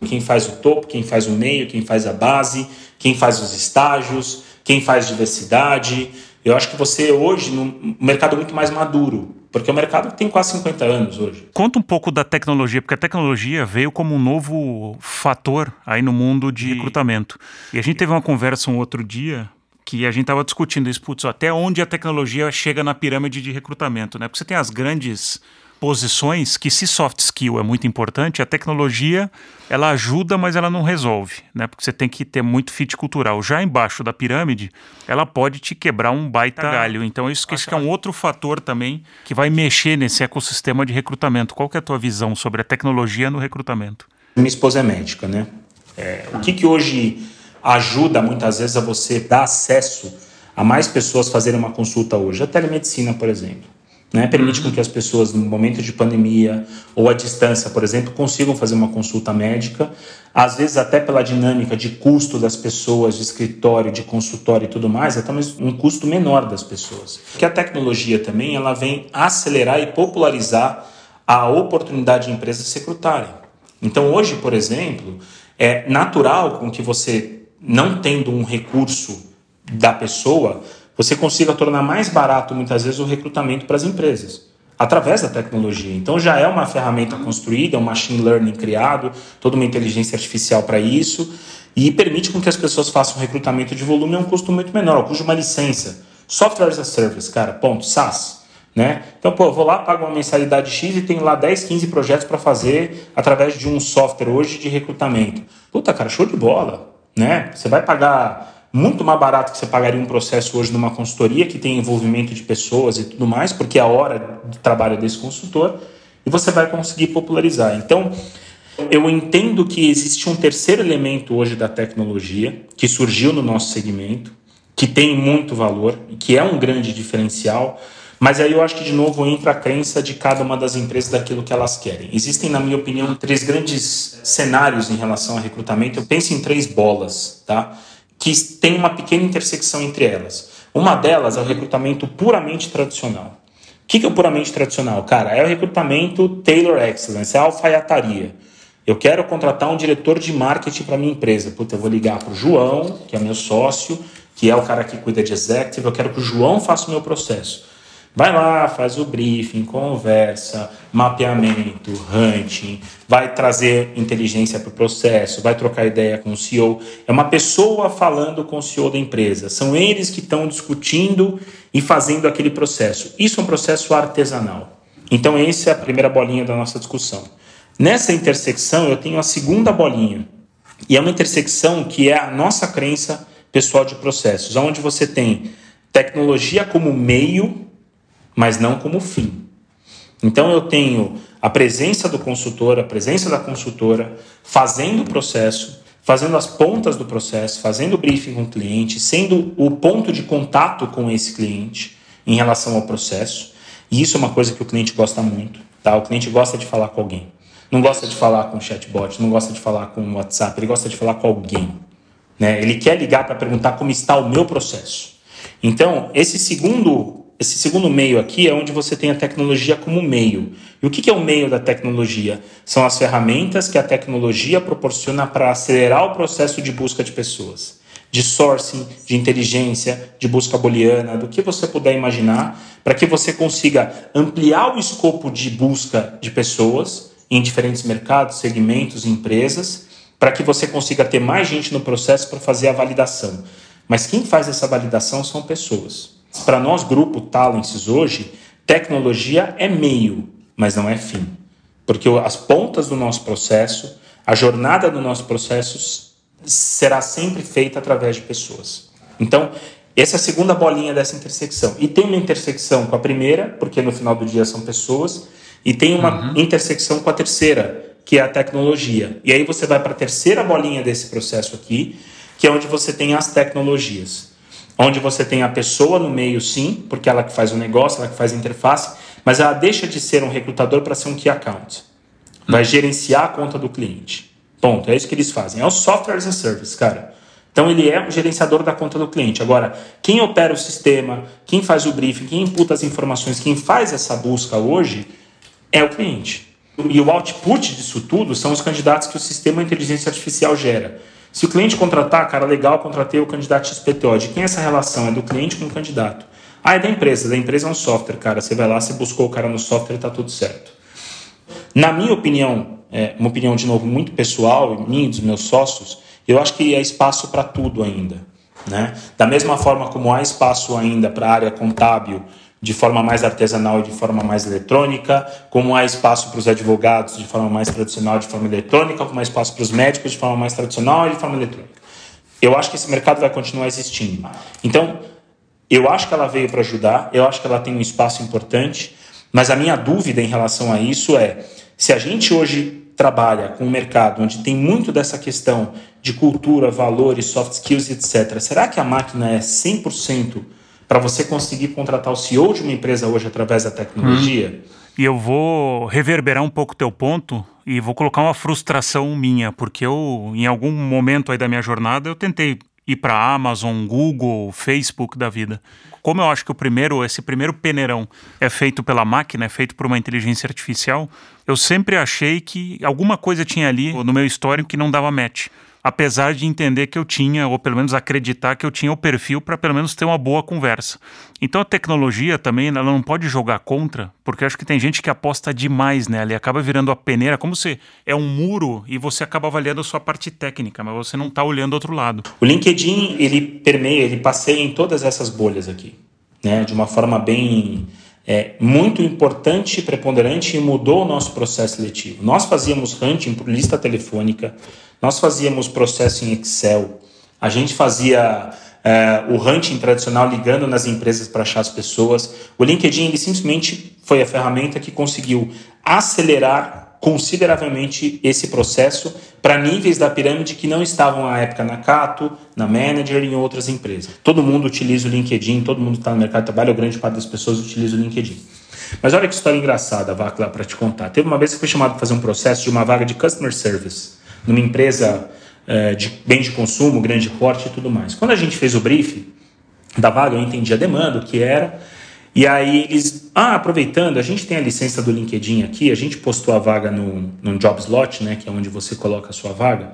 Speaker 1: quem faz o topo, quem faz o meio, quem faz a base, quem faz os estágios, quem faz diversidade. Eu acho que você hoje, no mercado muito mais maduro, porque o mercado tem quase 50 anos hoje.
Speaker 2: Conta um pouco da tecnologia, porque a tecnologia veio como um novo fator aí no mundo de recrutamento. E a gente teve uma conversa um outro dia que a gente estava discutindo isso, putz, até onde a tecnologia chega na pirâmide de recrutamento, né? Porque você tem as grandes posições que se soft skill é muito importante, a tecnologia ela ajuda, mas ela não resolve, né? Porque você tem que ter muito fit cultural. Já embaixo da pirâmide, ela pode te quebrar um baita tá. galho. Então isso que, isso que é um outro fator também que vai mexer nesse ecossistema de recrutamento. Qual que é a tua visão sobre a tecnologia no recrutamento?
Speaker 1: Minha esposa é médica, né? É, o que, que hoje ajuda muitas vezes a você dar acesso a mais pessoas fazerem uma consulta hoje? A telemedicina, por exemplo né? Permite com que as pessoas, no momento de pandemia ou à distância, por exemplo, consigam fazer uma consulta médica, às vezes até pela dinâmica de custo das pessoas, de escritório, de consultório e tudo mais, até um custo menor das pessoas. Porque a tecnologia também ela vem acelerar e popularizar a oportunidade de empresas se recrutarem. Então hoje, por exemplo, é natural com que você, não tendo um recurso da pessoa, você consiga tornar mais barato, muitas vezes, o recrutamento para as empresas, através da tecnologia. Então, já é uma ferramenta construída, um machine learning criado, toda uma inteligência artificial para isso, e permite com que as pessoas façam recrutamento de volume a um custo muito menor, ao custo de uma licença. Software as a Service, cara, ponto, SaaS. Né? Então, pô, eu vou lá, pago uma mensalidade X e tenho lá 10, 15 projetos para fazer através de um software hoje de recrutamento. Puta, cara, show de bola. Né? Você vai pagar muito mais barato que você pagaria um processo hoje numa consultoria que tem envolvimento de pessoas e tudo mais, porque é a hora de trabalho desse consultor, e você vai conseguir popularizar. Então, eu entendo que existe um terceiro elemento hoje da tecnologia que surgiu no nosso segmento, que tem muito valor e que é um grande diferencial. Mas aí eu acho que de novo entra a crença de cada uma das empresas daquilo que elas querem. Existem, na minha opinião, três grandes cenários em relação ao recrutamento. Eu penso em três bolas, tá? Que tem uma pequena intersecção entre elas. Uma delas é o recrutamento puramente tradicional. O que é o puramente tradicional? Cara, é o recrutamento Tailor Excellence, é a alfaiataria. Eu quero contratar um diretor de marketing para minha empresa. Puta, eu vou ligar para o João, que é meu sócio, que é o cara que cuida de executive. Eu quero que o João faça o meu processo. Vai lá, faz o briefing, conversa, mapeamento, hunting, vai trazer inteligência para o processo, vai trocar ideia com o CEO. É uma pessoa falando com o CEO da empresa. São eles que estão discutindo e fazendo aquele processo. Isso é um processo artesanal. Então, essa é a primeira bolinha da nossa discussão. Nessa intersecção, eu tenho a segunda bolinha. E é uma intersecção que é a nossa crença pessoal de processos, onde você tem tecnologia como meio mas não como fim. Então eu tenho a presença do consultor, a presença da consultora fazendo o processo, fazendo as pontas do processo, fazendo o briefing com o cliente, sendo o ponto de contato com esse cliente em relação ao processo. E isso é uma coisa que o cliente gosta muito, tá? O cliente gosta de falar com alguém. Não gosta de falar com chatbot, não gosta de falar com WhatsApp, ele gosta de falar com alguém. Né? Ele quer ligar para perguntar como está o meu processo. Então, esse segundo esse segundo meio aqui é onde você tem a tecnologia como meio. E o que é o meio da tecnologia? São as ferramentas que a tecnologia proporciona para acelerar o processo de busca de pessoas, de sourcing, de inteligência, de busca booleana, do que você puder imaginar, para que você consiga ampliar o escopo de busca de pessoas em diferentes mercados, segmentos, empresas, para que você consiga ter mais gente no processo para fazer a validação. Mas quem faz essa validação são pessoas. Para nós, grupo Talences hoje, tecnologia é meio, mas não é fim. Porque as pontas do nosso processo, a jornada do nosso processo será sempre feita através de pessoas. Então, essa é a segunda bolinha dessa intersecção. E tem uma intersecção com a primeira, porque no final do dia são pessoas, e tem uma uhum. intersecção com a terceira, que é a tecnologia. E aí você vai para a terceira bolinha desse processo aqui, que é onde você tem as tecnologias onde você tem a pessoa no meio, sim, porque ela que faz o negócio, ela que faz a interface, mas ela deixa de ser um recrutador para ser um key account. Vai hum. gerenciar a conta do cliente. Ponto. É isso que eles fazem. É o software as a service, cara. Então ele é o gerenciador da conta do cliente. Agora, quem opera o sistema, quem faz o briefing, quem imputa as informações, quem faz essa busca hoje é o cliente. E o output disso tudo são os candidatos que o sistema de inteligência artificial gera. Se o cliente contratar, cara, legal, contratei o candidato XPTO. De quem é essa relação? É do cliente com o candidato. Ah, é da empresa. Da empresa é um software, cara. Você vai lá, você buscou o cara no software está tudo certo. Na minha opinião, é uma opinião de novo muito pessoal, minha e dos meus sócios, eu acho que há espaço para tudo ainda. Né? Da mesma forma como há espaço ainda para a área contábil de forma mais artesanal e de forma mais eletrônica, como há espaço para os advogados de forma mais tradicional, de forma eletrônica, como há espaço para os médicos de forma mais tradicional e de forma eletrônica. Eu acho que esse mercado vai continuar existindo. Então, eu acho que ela veio para ajudar, eu acho que ela tem um espaço importante, mas a minha dúvida em relação a isso é: se a gente hoje trabalha com um mercado onde tem muito dessa questão de cultura, valores, soft skills, etc., será que a máquina é 100% para você conseguir contratar o CEO de uma empresa hoje através da tecnologia.
Speaker 2: Hum. E eu vou reverberar um pouco o teu ponto e vou colocar uma frustração minha, porque eu, em algum momento aí da minha jornada, eu tentei ir para Amazon, Google, Facebook da vida. Como eu acho que o primeiro, esse primeiro peneirão é feito pela máquina, é feito por uma inteligência artificial, eu sempre achei que alguma coisa tinha ali no meu histórico que não dava match apesar de entender que eu tinha, ou pelo menos acreditar que eu tinha o perfil para pelo menos ter uma boa conversa. Então a tecnologia também ela não pode jogar contra, porque acho que tem gente que aposta demais nela e acaba virando a peneira, como se é um muro e você acaba avaliando a sua parte técnica, mas você não está olhando outro lado.
Speaker 1: O LinkedIn, ele permeia, ele passeia em todas essas bolhas aqui, né, de uma forma bem é, muito importante preponderante e mudou o nosso processo seletivo. Nós fazíamos hunting por lista telefônica, nós fazíamos processo em Excel, a gente fazia é, o hunting tradicional ligando nas empresas para achar as pessoas. O LinkedIn ele simplesmente foi a ferramenta que conseguiu acelerar consideravelmente esse processo para níveis da pirâmide que não estavam à época na Cato, na Manager e em outras empresas. Todo mundo utiliza o LinkedIn, todo mundo está no mercado de trabalho, a grande parte das pessoas utiliza o LinkedIn. Mas olha que história engraçada, Vacla, para te contar. Teve uma vez que fui chamado para fazer um processo de uma vaga de Customer Service numa empresa uh, de bem de consumo, grande porte e tudo mais. Quando a gente fez o briefing da vaga, eu entendi a demanda, o que era, e aí eles, ah, aproveitando, a gente tem a licença do LinkedIn aqui, a gente postou a vaga no, no Jobslot, né, que é onde você coloca a sua vaga,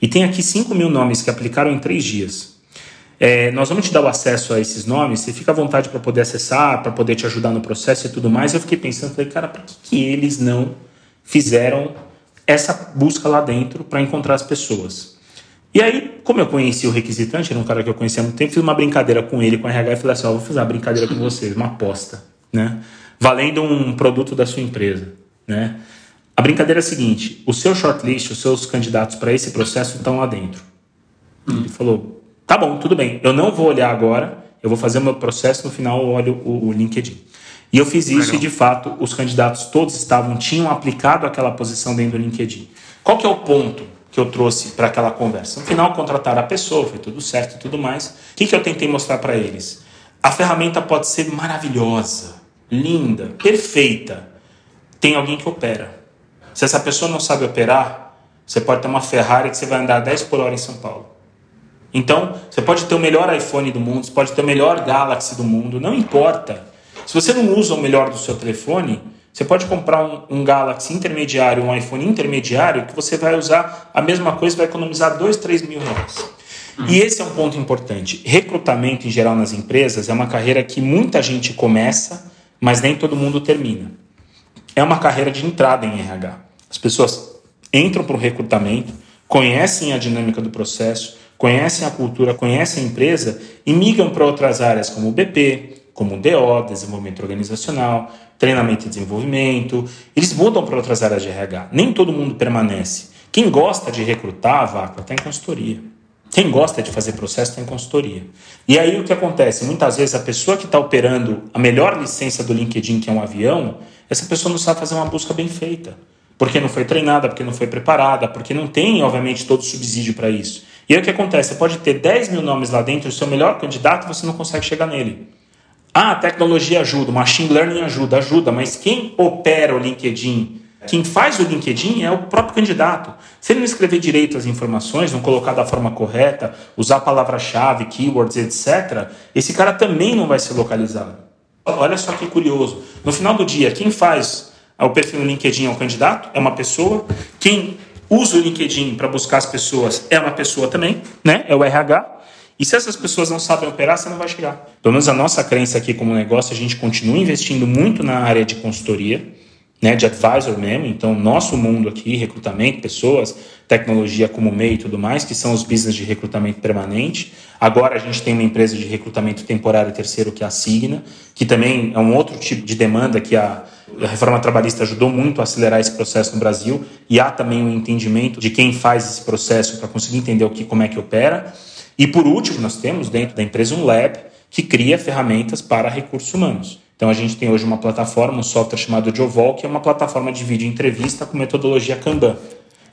Speaker 1: e tem aqui 5 mil nomes que aplicaram em três dias. É, nós vamos te dar o acesso a esses nomes, você fica à vontade para poder acessar, para poder te ajudar no processo e tudo mais. Eu fiquei pensando, falei, cara, por que, que eles não fizeram essa busca lá dentro para encontrar as pessoas? E aí, como eu conheci o requisitante, era um cara que eu conhecia há muito tempo, fiz uma brincadeira com ele, com o RH, e falei assim: ó, vou fazer uma brincadeira com vocês, uma aposta, né? Valendo um produto da sua empresa, né? A brincadeira é a seguinte: o seu shortlist, os seus candidatos para esse processo estão lá dentro. Hum. Ele falou: tá bom, tudo bem, eu não vou olhar agora, eu vou fazer o meu processo, no final eu olho o, o LinkedIn. E eu fiz isso Legal. e, de fato, os candidatos todos estavam, tinham aplicado aquela posição dentro do LinkedIn. Qual que é o ponto? que eu trouxe para aquela conversa. No final, contrataram a pessoa, foi tudo certo e tudo mais. O que, que eu tentei mostrar para eles? A ferramenta pode ser maravilhosa, linda, perfeita. Tem alguém que opera. Se essa pessoa não sabe operar, você pode ter uma Ferrari que você vai andar 10 por hora em São Paulo. Então, você pode ter o melhor iPhone do mundo, você pode ter o melhor Galaxy do mundo, não importa. Se você não usa o melhor do seu telefone, você pode comprar um, um, Galaxy intermediário, um iPhone intermediário, que você vai usar a mesma coisa e vai economizar 2, 3 mil reais. Uhum. E esse é um ponto importante. Recrutamento em geral nas empresas é uma carreira que muita gente começa, mas nem todo mundo termina. É uma carreira de entrada em RH. As pessoas entram para o recrutamento, conhecem a dinâmica do processo, conhecem a cultura, conhecem a empresa e migram para outras áreas como o BP, como DO, desenvolvimento organizacional, treinamento e desenvolvimento. Eles mudam para outras áreas de RH. Nem todo mundo permanece. Quem gosta de recrutar, vaca, está em consultoria. Quem gosta de fazer processo está em consultoria. E aí o que acontece? Muitas vezes a pessoa que está operando a melhor licença do LinkedIn, que é um avião, essa pessoa não sabe fazer uma busca bem feita. Porque não foi treinada, porque não foi preparada, porque não tem, obviamente, todo o subsídio para isso. E aí o que acontece? Você pode ter 10 mil nomes lá dentro, o seu melhor candidato, você não consegue chegar nele. Ah, a tecnologia ajuda, o machine learning ajuda, ajuda, mas quem opera o LinkedIn, quem faz o LinkedIn é o próprio candidato. Se ele não escrever direito as informações, não colocar da forma correta, usar palavra-chave, keywords, etc., esse cara também não vai ser localizado. Olha só que curioso. No final do dia, quem faz o perfil no LinkedIn é o candidato, é uma pessoa. Quem usa o LinkedIn para buscar as pessoas é uma pessoa também, né? É o RH. E se essas pessoas não sabem operar, você não vai chegar. Pelo menos a nossa crença aqui como negócio, a gente continua investindo muito na área de consultoria, né, de advisor mesmo. Então, nosso mundo aqui, recrutamento, pessoas, tecnologia como meio e tudo mais, que são os business de recrutamento permanente. Agora a gente tem uma empresa de recrutamento temporário terceiro que é a Signa, que também é um outro tipo de demanda que a, a reforma trabalhista ajudou muito a acelerar esse processo no Brasil e há também um entendimento de quem faz esse processo para conseguir entender o que, como é que opera. E por último, nós temos dentro da empresa um lab que cria ferramentas para recursos humanos. Então a gente tem hoje uma plataforma, um software chamado Jovol, que é uma plataforma de vídeo entrevista com metodologia Kanban.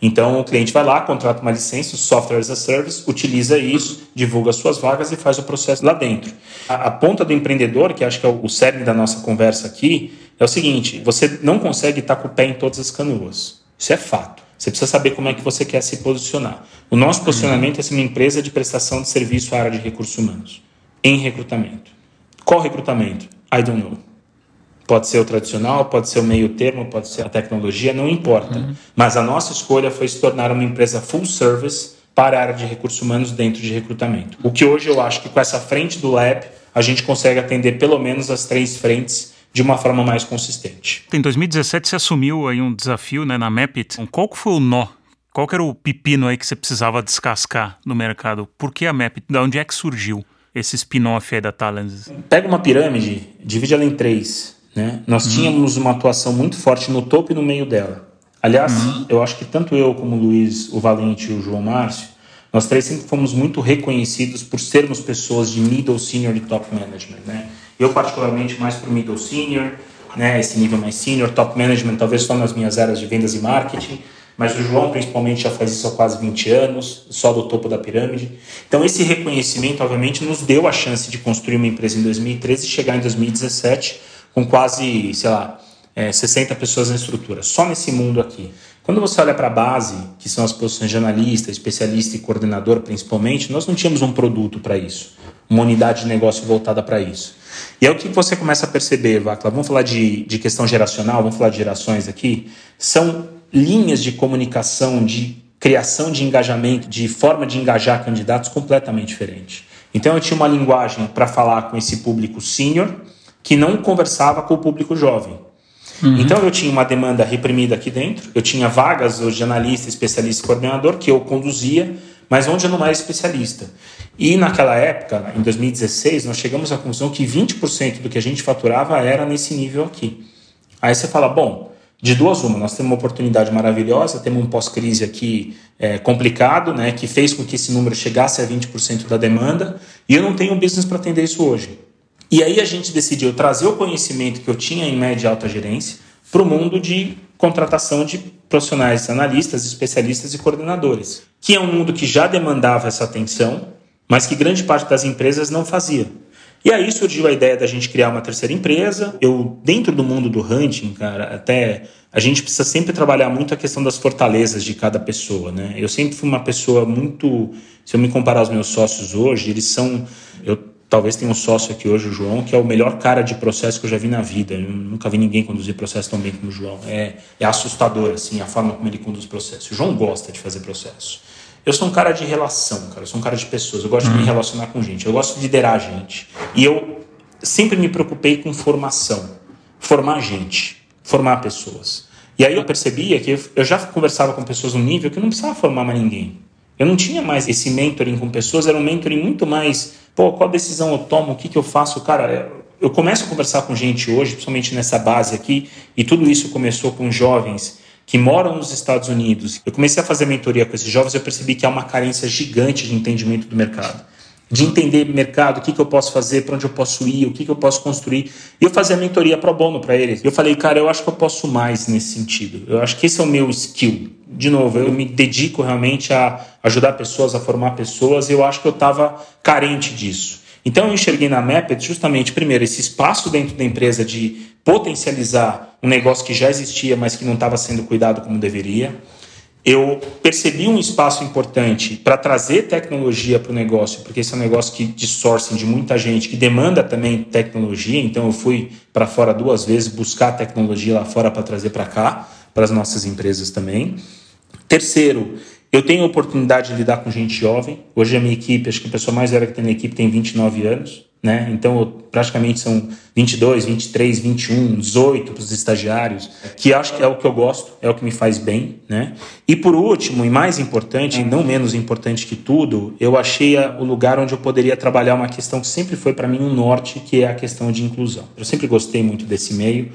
Speaker 1: Então o cliente vai lá, contrata uma licença, software as a service, utiliza isso, divulga suas vagas e faz o processo lá dentro. A, a ponta do empreendedor, que acho que é o, o cerne da nossa conversa aqui, é o seguinte: você não consegue estar com o pé em todas as canoas. Isso é fato. Você precisa saber como é que você quer se posicionar. O nosso posicionamento é ser uma empresa de prestação de serviço à área de recursos humanos, em recrutamento. Qual recrutamento? I don't know. Pode ser o tradicional, pode ser o meio termo, pode ser a tecnologia, não importa. Uhum. Mas a nossa escolha foi se tornar uma empresa full service para a área de recursos humanos dentro de recrutamento. O que hoje eu acho que com essa frente do Lab, a gente consegue atender pelo menos as três frentes de uma forma mais consistente.
Speaker 2: Em 2017 você assumiu aí um desafio né, na Mapit. Qual foi o nó? Qual era o pepino aí que você precisava descascar no mercado? Por que a Mapit? Da onde é que surgiu esse spin-off aí da Talents?
Speaker 1: Pega uma pirâmide, divide ela em três. Né? Nós uhum. tínhamos uma atuação muito forte no topo e no meio dela. Aliás, uhum. eu acho que tanto eu como o Luiz, o Valente e o João Márcio, nós três sempre fomos muito reconhecidos por sermos pessoas de middle, senior e top management. Né? Eu, particularmente, mais para o middle senior, né, esse nível mais senior, top management, talvez só nas minhas áreas de vendas e marketing, mas o João principalmente já faz isso há quase 20 anos, só do topo da pirâmide. Então esse reconhecimento, obviamente, nos deu a chance de construir uma empresa em 2013 e chegar em 2017 com quase, sei lá, é, 60 pessoas na estrutura, só nesse mundo aqui. Quando você olha para a base, que são as posições de analista, especialista e coordenador principalmente, nós não tínhamos um produto para isso, uma unidade de negócio voltada para isso. E é o que você começa a perceber, Vacla. Vamos falar de, de questão geracional, vamos falar de gerações aqui. São linhas de comunicação, de criação de engajamento, de forma de engajar candidatos completamente diferente. Então eu tinha uma linguagem para falar com esse público sênior que não conversava com o público jovem. Uhum. Então eu tinha uma demanda reprimida aqui dentro, eu tinha vagas de analista, especialista e coordenador que eu conduzia, mas onde eu não era especialista. E naquela época, em 2016, nós chegamos à conclusão que 20% do que a gente faturava era nesse nível aqui. Aí você fala, bom, de duas uma, nós temos uma oportunidade maravilhosa, temos um pós-crise aqui é, complicado, né, que fez com que esse número chegasse a 20% da demanda, e eu não tenho business para atender isso hoje. E aí a gente decidiu trazer o conhecimento que eu tinha em média e alta gerência para o mundo de contratação de profissionais, analistas, especialistas e coordenadores, que é um mundo que já demandava essa atenção, mas que grande parte das empresas não fazia. E aí surgiu a ideia da gente criar uma terceira empresa. Eu, dentro do mundo do hunting, cara, até a gente precisa sempre trabalhar muito a questão das fortalezas de cada pessoa, né? Eu sempre fui uma pessoa muito. Se eu me comparar aos meus sócios hoje, eles são. Eu talvez tenha um sócio aqui hoje, o João, que é o melhor cara de processo que eu já vi na vida. Eu nunca vi ninguém conduzir processo tão bem como o João. É, é assustador, assim, a forma como ele conduz processo. O João gosta de fazer processo. Eu sou um cara de relação, cara. Eu sou um cara de pessoas. Eu gosto de me uhum. relacionar com gente. Eu gosto de liderar gente. E eu sempre me preocupei com formação. Formar gente. Formar pessoas. E aí eu percebia que eu já conversava com pessoas no nível que eu não precisava formar mais ninguém. Eu não tinha mais esse mentoring com pessoas, era um mentoring muito mais, pô, qual decisão eu tomo, o que, que eu faço? Cara, eu começo a conversar com gente hoje, principalmente nessa base aqui, e tudo isso começou com jovens que moram nos Estados Unidos, eu comecei a fazer mentoria com esses jovens, eu percebi que há uma carência gigante de entendimento do mercado. De entender mercado, o que, que eu posso fazer, para onde eu posso ir, o que, que eu posso construir. E eu fazia mentoria pro bono para eles. Eu falei, cara, eu acho que eu posso mais nesse sentido. Eu acho que esse é o meu skill. De novo, eu me dedico realmente a ajudar pessoas, a formar pessoas, e eu acho que eu estava carente disso. Então eu enxerguei na Mapet justamente, primeiro, esse espaço dentro da empresa de potencializar um negócio que já existia, mas que não estava sendo cuidado como deveria. Eu percebi um espaço importante para trazer tecnologia para o negócio, porque esse é um negócio que de sourcing de muita gente, que demanda também tecnologia. Então eu fui para fora duas vezes buscar tecnologia lá fora para trazer para cá, para as nossas empresas também. Terceiro, eu tenho a oportunidade de lidar com gente jovem. Hoje a minha equipe, acho que a pessoa mais velha que tem na equipe tem 29 anos. Né? Então, praticamente são 22, 23, 21, 18 para os estagiários, que acho que é o que eu gosto, é o que me faz bem. Né? E por último, e mais importante, e não menos importante que tudo, eu achei o lugar onde eu poderia trabalhar uma questão que sempre foi para mim um norte, que é a questão de inclusão. Eu sempre gostei muito desse meio,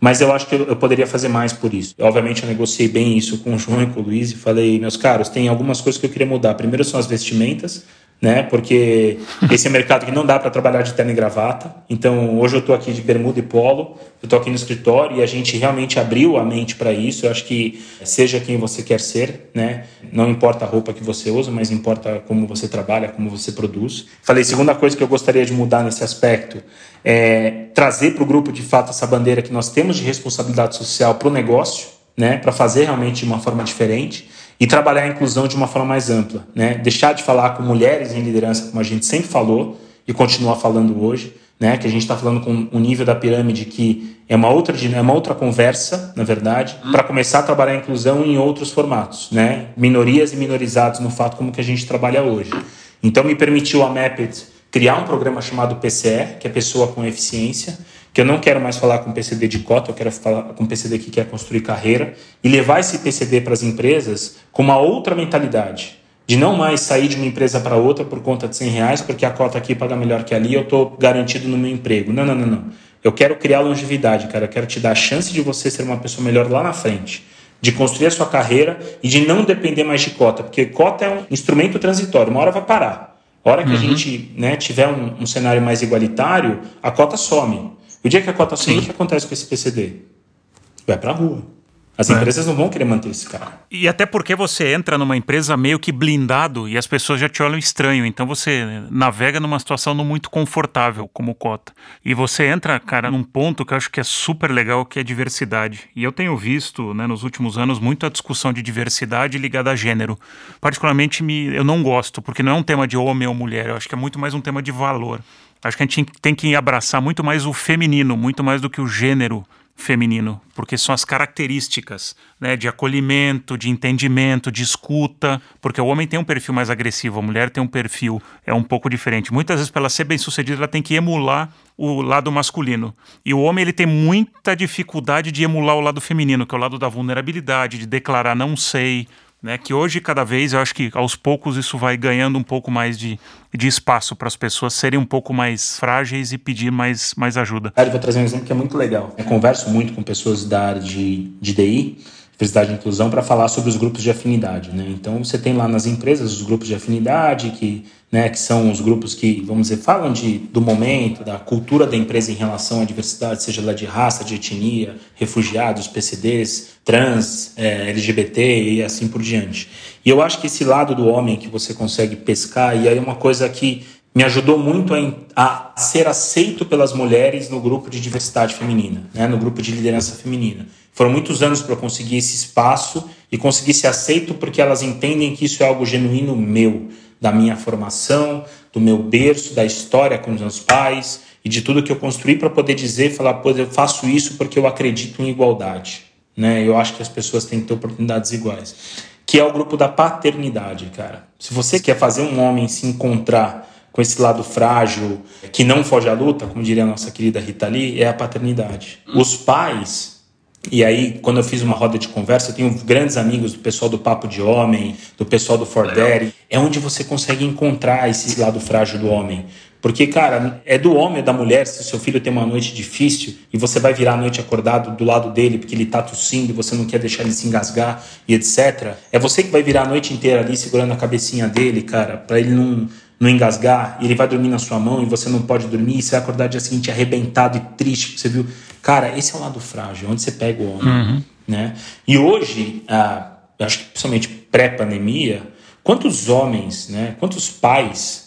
Speaker 1: mas eu acho que eu, poderia fazer mais por isso. Obviamente, eu negociei bem isso com o João e com o Luiz e falei, meus caros, tem algumas coisas que eu queria mudar. Primeiro são as vestimentas, né? Porque esse é um mercado que não dá para trabalhar de terno e gravata. Então, hoje eu estou aqui de bermuda e polo, eu estou aqui no escritório e a gente realmente abriu a mente para isso. Eu acho que seja quem você quer ser, né? Não importa a roupa que você usa, mas importa como você trabalha, como você produz. Falei, segunda coisa que eu gostaria de mudar nesse aspecto é trazer para o grupo de fato essa bandeira que nós temos de responsabilidade social para o negócio, né? Para fazer realmente de uma forma diferente e trabalhar a inclusão de uma forma mais ampla, né? Deixar de falar com mulheres em liderança, como a gente sempre falou e continua falando hoje, né? Que a gente está falando com um nível da pirâmide que é uma outra, é uma outra conversa, na verdade, hum. para começar a trabalhar a inclusão em outros formatos, né? Minorias e minorizados no fato como que a gente trabalha hoje. Então me permitiu a Mapit criar um programa chamado PCE, que é Pessoa com Eficiência, que eu não quero mais falar com PCD de cota, eu quero falar com PCD que quer construir carreira e levar esse PCD para as empresas com uma outra mentalidade. De não mais sair de uma empresa para outra por conta de 100 reais, porque a cota aqui paga melhor que ali, eu estou garantido no meu emprego. Não, não, não, não. Eu quero criar longevidade, cara. Eu quero te dar a chance de você ser uma pessoa melhor lá na frente de construir a sua carreira e de não depender mais de cota, porque cota é um instrumento transitório, uma hora vai parar. A hora que uhum. a gente né, tiver um, um, cenário mais igualitário, a cota some. O dia que a cota sumir, o que acontece com esse PCD? Vai para a rua. As é. empresas não vão querer manter esse cara.
Speaker 2: E até porque você entra numa empresa meio que blindado e as pessoas já te olham estranho. Então você navega numa situação não muito confortável como cota. E você entra, cara, num ponto que eu acho que é super legal, que é diversidade. E eu tenho visto, né, nos últimos anos, muita discussão de diversidade ligada a gênero. Particularmente, me, eu não gosto, porque não é um tema de homem ou mulher. Eu acho que é muito mais um tema de valor. Acho que a gente tem que abraçar muito mais o feminino, muito mais do que o gênero feminino, porque são as características né, de acolhimento, de entendimento, de escuta, porque o homem tem um perfil mais agressivo, a mulher tem um perfil é um pouco diferente. Muitas vezes, para ela ser bem sucedida, ela tem que emular o lado masculino. E o homem ele tem muita dificuldade de emular o lado feminino, que é o lado da vulnerabilidade, de declarar não sei, né, que hoje, cada vez, eu acho que aos poucos isso vai ganhando um pouco mais de, de espaço para as pessoas serem um pouco mais frágeis e pedir mais, mais ajuda.
Speaker 1: Eu vou trazer um exemplo que é muito legal. Eu converso muito com pessoas da área de, de DI diversidade e inclusão para falar sobre os grupos de afinidade. Né? Então você tem lá nas empresas os grupos de afinidade, que, né, que são os grupos que, vamos dizer, falam de, do momento, da cultura da empresa em relação à diversidade, seja lá de raça, de etnia, refugiados, PCDs, trans, é, LGBT e assim por diante. E eu acho que esse lado do homem que você consegue pescar, e aí é uma coisa que me ajudou muito a, a ser aceito pelas mulheres no grupo de diversidade feminina, né, no grupo de liderança feminina. Foram muitos anos para eu conseguir esse espaço e conseguir ser aceito porque elas entendem que isso é algo genuíno meu, da minha formação, do meu berço, da história com os meus pais e de tudo que eu construí para poder dizer, falar, pô, eu faço isso porque eu acredito em igualdade. Né? Eu acho que as pessoas têm que ter oportunidades iguais. Que é o grupo da paternidade, cara. Se você quer fazer um homem se encontrar com esse lado frágil, que não foge à luta, como diria a nossa querida Rita Lee, é a paternidade. Os pais e aí, quando eu fiz uma roda de conversa, eu tenho grandes amigos do pessoal do Papo de Homem, do pessoal do For Daddy. É onde você consegue encontrar esse lado frágil do homem. Porque, cara, é do homem ou da mulher, se o seu filho tem uma noite difícil e você vai virar a noite acordado do lado dele porque ele tá tossindo e você não quer deixar ele se engasgar e etc. É você que vai virar a noite inteira ali segurando a cabecinha dele, cara, para ele não, não engasgar, e ele vai dormir na sua mão e você não pode dormir, e você vai acordar dia seguinte arrebentado e triste, você viu Cara, esse é o lado frágil, onde você pega o homem. Uhum. Né? E hoje, ah, acho que principalmente pré-pandemia, quantos homens, né, quantos pais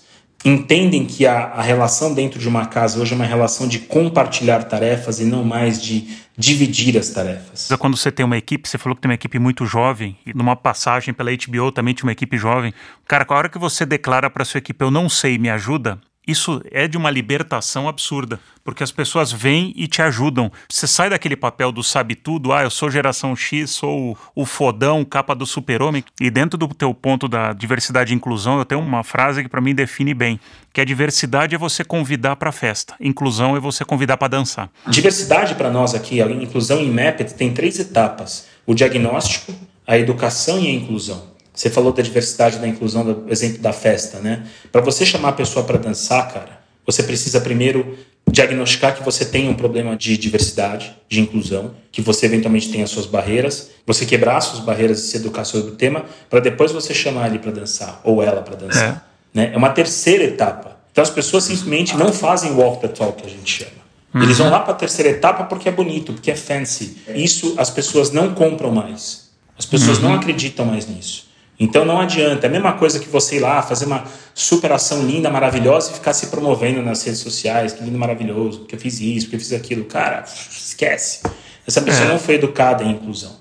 Speaker 1: entendem que a, a relação dentro de uma casa hoje é uma relação de compartilhar tarefas e não mais de dividir as tarefas.
Speaker 2: Quando você tem uma equipe, você falou que tem uma equipe muito jovem, e numa passagem pela HBO também tinha uma equipe jovem. Cara, a hora que você declara para sua equipe, eu não sei, me ajuda, isso é de uma libertação absurda, porque as pessoas vêm e te ajudam. Você sai daquele papel do sabe tudo, ah, eu sou geração X, sou o fodão, capa do super-homem. E dentro do teu ponto da diversidade e inclusão, eu tenho uma frase que para mim define bem, que a diversidade é você convidar para festa, inclusão é você convidar para dançar.
Speaker 1: Diversidade para nós aqui, a inclusão em MEPET tem três etapas: o diagnóstico, a educação e a inclusão. Você falou da diversidade, da inclusão, do exemplo da festa, né? Para você chamar a pessoa para dançar, cara, você precisa primeiro diagnosticar que você tem um problema de diversidade, de inclusão, que você eventualmente tem as suas barreiras, você quebrar as suas barreiras e se educar sobre o tema, para depois você chamar ele para dançar ou ela para dançar. É. Né? é uma terceira etapa. Então as pessoas simplesmente não fazem walk the talk, que a gente chama. Uhum. Eles vão lá para a terceira etapa porque é bonito, porque é fancy. Isso as pessoas não compram mais. As pessoas uhum. não acreditam mais nisso. Então não adianta, é a mesma coisa que você ir lá fazer uma superação linda, maravilhosa e ficar se promovendo nas redes sociais, que lindo, maravilhoso, porque eu fiz isso, porque eu fiz aquilo. Cara, esquece. Essa pessoa é. não foi educada em inclusão.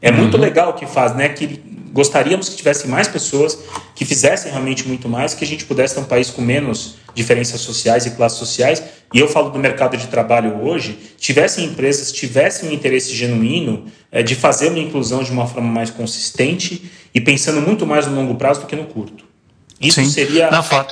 Speaker 1: É uhum. muito legal o que faz, né? Que gostaríamos que tivesse mais pessoas que fizessem realmente muito mais, que a gente pudesse ter um país com menos diferenças sociais e classes sociais. E eu falo do mercado de trabalho hoje, tivessem empresas, tivessem um interesse genuíno é, de fazer uma inclusão de uma forma mais consistente e pensando muito mais no longo prazo do que no curto. Isso Sim, seria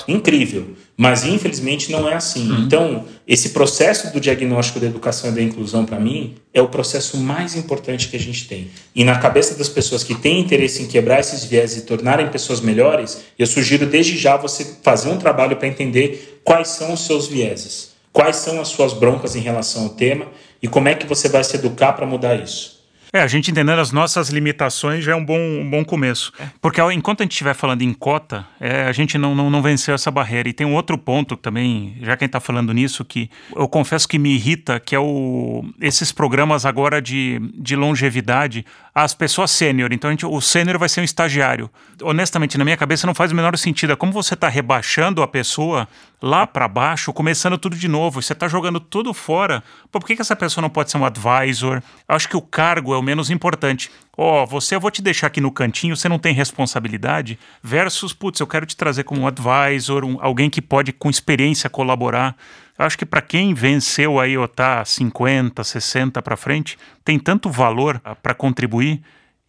Speaker 1: incrível, mas infelizmente não é assim. Uhum. Então, esse processo do diagnóstico da educação e da inclusão, para mim, é o processo mais importante que a gente tem. E na cabeça das pessoas que têm interesse em quebrar esses viés e tornarem pessoas melhores, eu sugiro desde já você fazer um trabalho para entender quais são os seus vieses, quais são as suas broncas em relação ao tema e como é que você vai se educar para mudar isso.
Speaker 2: É, a gente entendendo as nossas limitações já é um bom, um bom começo. É. Porque enquanto a gente estiver falando em cota, é, a gente não, não, não venceu essa barreira. E tem um outro ponto também, já quem está falando nisso, que eu confesso que me irrita, que é o, esses programas agora de, de longevidade, as pessoas sênior. Então gente, o sênior vai ser um estagiário. Honestamente, na minha cabeça não faz o menor sentido. É como você está rebaixando a pessoa lá para baixo, começando tudo de novo. Você está jogando tudo fora. Pô, por que, que essa pessoa não pode ser um advisor? Eu acho que o cargo é o menos importante. Ó, oh, você eu vou te deixar aqui no cantinho, você não tem responsabilidade, versus, putz, eu quero te trazer como um advisor, um, alguém que pode com experiência colaborar. Eu acho que para quem venceu aí ou tá 50, 60 para frente, tem tanto valor ah, para contribuir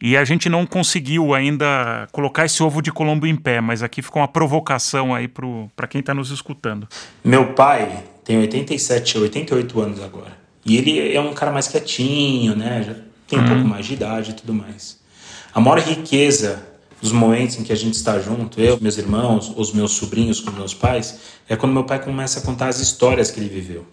Speaker 2: e a gente não conseguiu ainda colocar esse ovo de Colombo em pé, mas aqui ficou uma provocação aí para quem está nos escutando.
Speaker 1: Meu pai tem 87, 88 anos agora. E ele é um cara mais quietinho, né? Tem um uhum. pouco mais de idade e tudo mais. A maior riqueza dos momentos em que a gente está junto, eu, meus irmãos, os meus sobrinhos com meus pais, é quando meu pai começa a contar as histórias que ele viveu.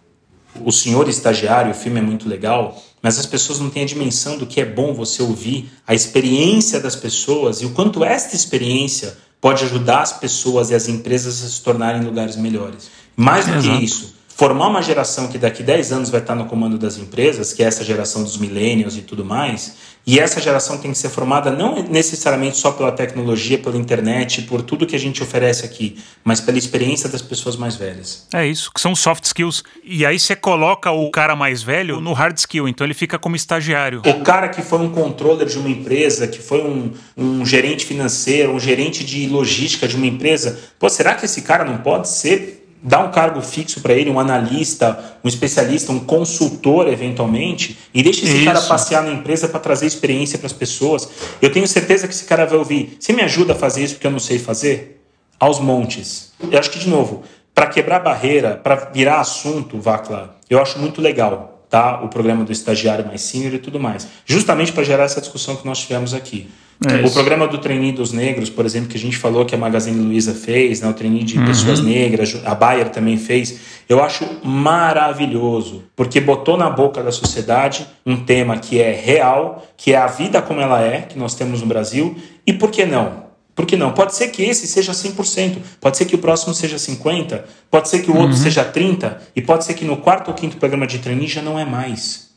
Speaker 1: O Senhor Estagiário, o filme é muito legal, mas as pessoas não têm a dimensão do que é bom você ouvir a experiência das pessoas e o quanto esta experiência pode ajudar as pessoas e as empresas a se tornarem lugares melhores. Mais do Exato. que isso, formar uma geração que daqui 10 anos vai estar no comando das empresas, que é essa geração dos millennials e tudo mais, e essa geração tem que ser formada não necessariamente só pela tecnologia, pela internet, por tudo que a gente oferece aqui, mas pela experiência das pessoas mais velhas.
Speaker 2: É isso, que são soft skills. E aí você coloca o cara mais velho no hard skill, então ele fica como estagiário.
Speaker 1: O cara que foi um controller de uma empresa, que foi um, um gerente financeiro, um gerente de logística de uma empresa, pô, será que esse cara não pode ser dá um cargo fixo para ele, um analista, um especialista, um consultor eventualmente, e deixa esse Isso. cara passear na empresa para trazer experiência para as pessoas. Eu tenho certeza que esse cara vai ouvir: "Você me ajuda a fazer isso porque eu não sei fazer?" Aos montes. Eu acho que de novo, para quebrar barreira, para virar assunto, Vacla, eu acho muito legal, tá? O programa do estagiário mais sênior e tudo mais, justamente para gerar essa discussão que nós tivemos aqui. É o programa do trainee dos negros, por exemplo, que a gente falou que a Magazine Luiza fez, né, o trainee de uhum. pessoas negras, a Bayer também fez, eu acho maravilhoso, porque botou na boca da sociedade um tema que é real, que é a vida como ela é, que nós temos no Brasil, e por que não? Por que não? Pode ser que esse seja 100%, pode ser que o próximo seja 50%, pode ser que o outro uhum. seja 30%, e pode ser que no quarto ou quinto programa de trainee já não é mais.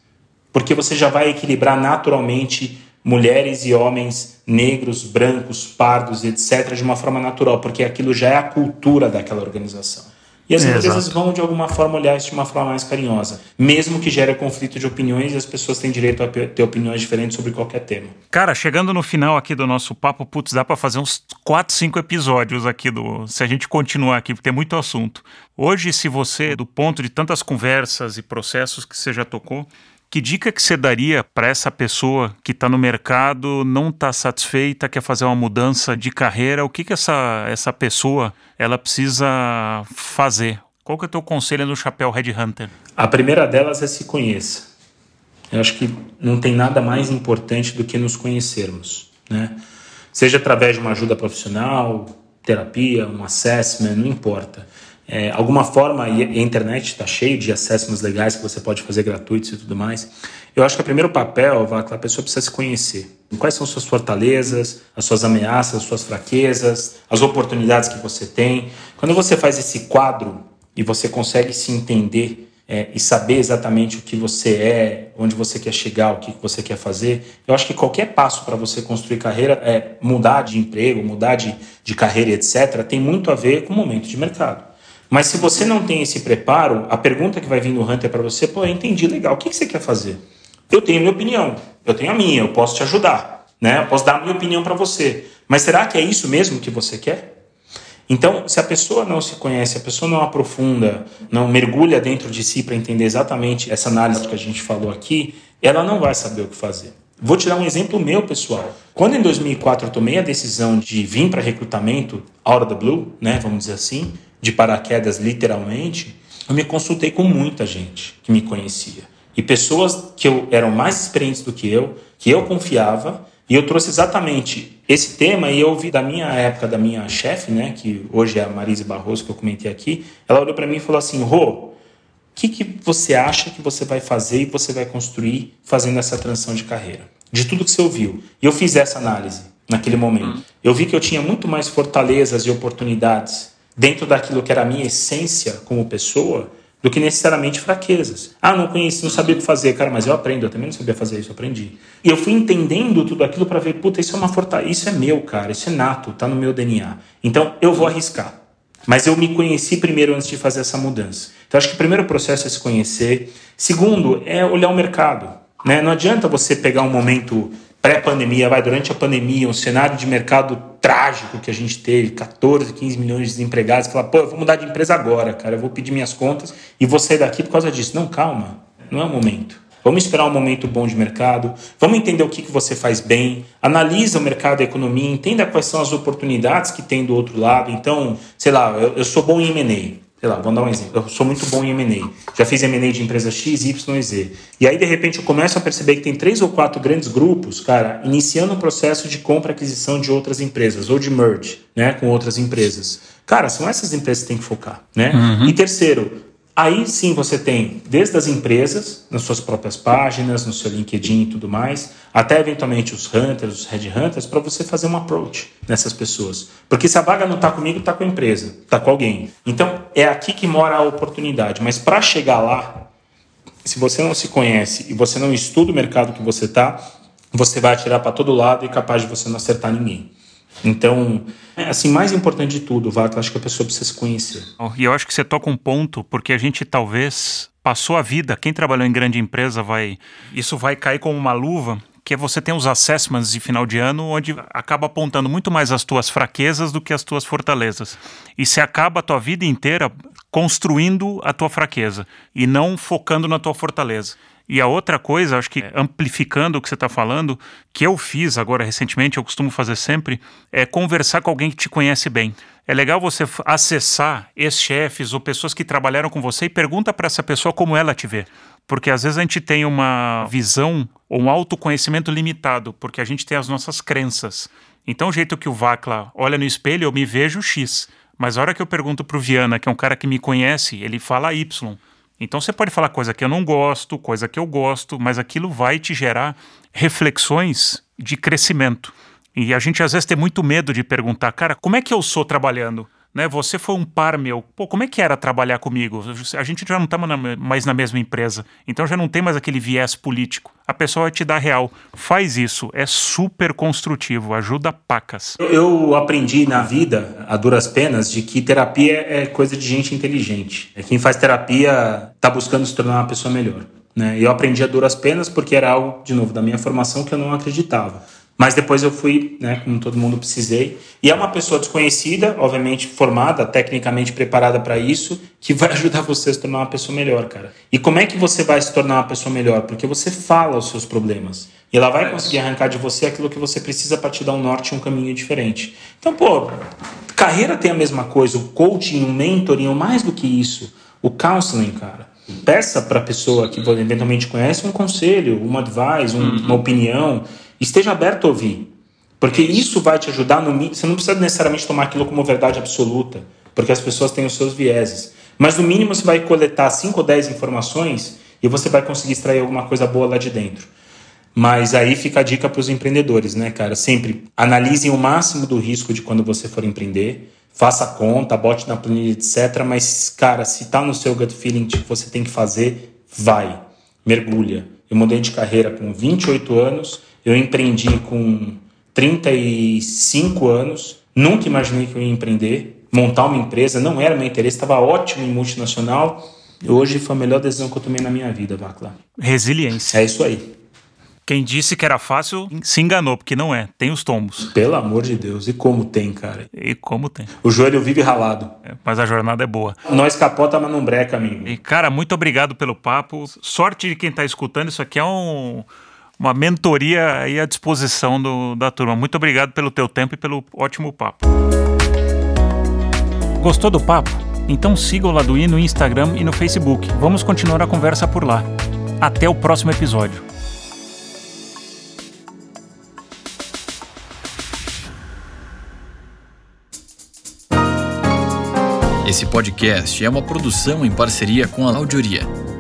Speaker 1: Porque você já vai equilibrar naturalmente mulheres e homens negros, brancos, pardos, etc., de uma forma natural, porque aquilo já é a cultura daquela organização. E as é, empresas exato. vão, de alguma forma, olhar isso de uma forma mais carinhosa. Mesmo que gere conflito de opiniões e as pessoas têm direito a ter opiniões diferentes sobre qualquer tema.
Speaker 2: Cara, chegando no final aqui do nosso papo, putz, dá para fazer uns 4, 5 episódios aqui do. Se a gente continuar aqui, porque tem muito assunto. Hoje, se você, do ponto de tantas conversas e processos que você já tocou, que dica que você daria para essa pessoa que está no mercado, não está satisfeita, quer fazer uma mudança de carreira? O que, que essa, essa pessoa ela precisa fazer? Qual que é o teu conselho no chapéu Red Hunter?
Speaker 1: A primeira delas é se conheça. Eu acho que não tem nada mais importante do que nos conhecermos, né? Seja através de uma ajuda profissional, terapia, um assessment, não importa é, alguma forma, e a internet está cheio de acessos legais que você pode fazer gratuitos e tudo mais. Eu acho que o primeiro papel, a pessoa precisa se conhecer. Quais são suas fortalezas, as suas ameaças, as suas fraquezas, as oportunidades que você tem. Quando você faz esse quadro e você consegue se entender é, e saber exatamente o que você é, onde você quer chegar, o que você quer fazer, eu acho que qualquer passo para você construir carreira, é, mudar de emprego, mudar de, de carreira, etc., tem muito a ver com o momento de mercado. Mas se você não tem esse preparo, a pergunta que vai vir no Hunter para você, pô, eu entendi, legal, o que, que você quer fazer? Eu tenho minha opinião, eu tenho a minha, eu posso te ajudar, né? Eu posso dar a minha opinião para você. Mas será que é isso mesmo que você quer? Então, se a pessoa não se conhece, a pessoa não aprofunda, não mergulha dentro de si para entender exatamente essa análise que a gente falou aqui, ela não vai saber o que fazer. Vou te dar um exemplo meu, pessoal. Quando em 2004 eu tomei a decisão de vir para recrutamento out of the blue, né, vamos dizer assim, de paraquedas, literalmente, eu me consultei com muita gente que me conhecia. E pessoas que eu, eram mais experientes do que eu, que eu confiava, e eu trouxe exatamente esse tema e eu ouvi da minha época, da minha chefe, né, que hoje é a Marise Barroso, que eu comentei aqui, ela olhou para mim e falou assim, Rô, o que, que você acha que você vai fazer e você vai construir fazendo essa transição de carreira? de tudo que você ouviu. E eu fiz essa análise naquele momento. Eu vi que eu tinha muito mais fortalezas e oportunidades dentro daquilo que era a minha essência como pessoa do que necessariamente fraquezas. Ah, não conheci, não sabia o que fazer, cara, mas eu aprendo, eu também não sabia fazer isso, eu aprendi. E eu fui entendendo tudo aquilo para ver, puta, isso é uma fortaleza, isso é meu, cara, isso é nato, tá no meu DNA. Então eu vou arriscar. Mas eu me conheci primeiro antes de fazer essa mudança. Então acho que o primeiro processo é se conhecer. Segundo, é olhar o mercado. Né? Não adianta você pegar um momento pré-pandemia, vai durante a pandemia, um cenário de mercado trágico que a gente teve, 14, 15 milhões de desempregados, falar, pô, eu vou mudar de empresa agora, cara, eu vou pedir minhas contas e vou sair daqui por causa disso. Não, calma, não é o momento. Vamos esperar um momento bom de mercado, vamos entender o que, que você faz bem, analisa o mercado e a economia, entenda quais são as oportunidades que tem do outro lado. Então, sei lá, eu, eu sou bom em M&A, sei lá, vamos dar um exemplo. Eu sou muito bom em M&A. Já fiz M&A de empresas X, Y e Z. E aí, de repente, eu começo a perceber que tem três ou quatro grandes grupos, cara, iniciando um processo de compra e aquisição de outras empresas, ou de merge, né, com outras empresas. Cara, são essas empresas que tem que focar, né? Uhum. E terceiro, Aí sim você tem desde as empresas, nas suas próprias páginas, no seu LinkedIn e tudo mais, até eventualmente os hunters, os headhunters, para você fazer um approach nessas pessoas. Porque se a vaga não está comigo, está com a empresa, está com alguém. Então é aqui que mora a oportunidade. Mas para chegar lá, se você não se conhece e você não estuda o mercado que você está, você vai atirar para todo lado e é capaz de você não acertar ninguém. Então, é, assim, mais importante de tudo, Vato, acho que a pessoa precisa se conhecer.
Speaker 2: E eu acho que você toca um ponto, porque a gente talvez passou a vida, quem trabalhou em grande empresa vai. Isso vai cair como uma luva, que é você tem os assessments de final de ano, onde acaba apontando muito mais as tuas fraquezas do que as tuas fortalezas. E você acaba a tua vida inteira construindo a tua fraqueza e não focando na tua fortaleza. E a outra coisa, acho que amplificando o que você está falando, que eu fiz agora recentemente, eu costumo fazer sempre, é conversar com alguém que te conhece bem. É legal você acessar ex-chefes ou pessoas que trabalharam com você e pergunta para essa pessoa como ela te vê. Porque às vezes a gente tem uma visão ou um autoconhecimento limitado, porque a gente tem as nossas crenças. Então, o jeito que o Vacla olha no espelho, eu me vejo X. Mas a hora que eu pergunto para o Viana, que é um cara que me conhece, ele fala Y. Então você pode falar coisa que eu não gosto, coisa que eu gosto, mas aquilo vai te gerar reflexões de crescimento. E a gente às vezes tem muito medo de perguntar, cara, como é que eu sou trabalhando? Né? Você foi um par meu. Pô, como é que era trabalhar comigo? A gente já não está mais na mesma empresa, então já não tem mais aquele viés político. A pessoa vai te dar real. Faz isso, é super construtivo, ajuda pacas.
Speaker 1: Eu aprendi na vida, a duras penas, de que terapia é coisa de gente inteligente. É quem faz terapia está buscando se tornar uma pessoa melhor. Né? Eu aprendi a duras penas porque era algo, de novo, da minha formação que eu não acreditava. Mas depois eu fui, né, como todo mundo precisei. E é uma pessoa desconhecida, obviamente formada, tecnicamente preparada para isso, que vai ajudar você a se tornar uma pessoa melhor, cara. E como é que você vai se tornar uma pessoa melhor? Porque você fala os seus problemas. E ela vai conseguir arrancar de você aquilo que você precisa para te dar um norte e um caminho diferente. Então, pô, carreira tem a mesma coisa, o coaching, o mentoring, ou mais do que isso, o counseling, cara. Peça para a pessoa que eventualmente conhece um conselho, uma advice, um, uhum. uma opinião esteja aberto a ouvir. Porque isso vai te ajudar no Você não precisa necessariamente tomar aquilo como verdade absoluta, porque as pessoas têm os seus vieses. Mas no mínimo você vai coletar 5 ou 10 informações e você vai conseguir extrair alguma coisa boa lá de dentro. Mas aí fica a dica para os empreendedores, né, cara? Sempre analisem o máximo do risco de quando você for empreender. Faça conta, bote na planilha, etc. Mas, cara, se tá no seu gut feeling que você tem que fazer, vai. Mergulha. Eu mudei de carreira com 28 anos eu empreendi com 35 anos, nunca imaginei que eu ia empreender, montar uma empresa, não era meu interesse, estava ótimo em multinacional. Hoje foi a melhor decisão que eu tomei na minha vida, Vacla.
Speaker 2: Resiliência.
Speaker 1: É isso aí.
Speaker 2: Quem disse que era fácil se enganou, porque não é. Tem os tombos.
Speaker 1: Pelo amor de Deus. E como tem, cara?
Speaker 2: E como tem.
Speaker 1: O joelho vive ralado.
Speaker 2: É, mas a jornada é boa.
Speaker 1: Nós capota, mas não breca, amigo.
Speaker 2: E, cara, muito obrigado pelo papo. Sorte de quem está escutando. Isso aqui é um uma mentoria aí à disposição do, da turma. Muito obrigado pelo teu tempo e pelo ótimo papo. Gostou do papo? Então siga o Laduí no Instagram e no Facebook. Vamos continuar a conversa por lá. Até o próximo episódio.
Speaker 3: Esse podcast é uma produção em parceria com a Audioria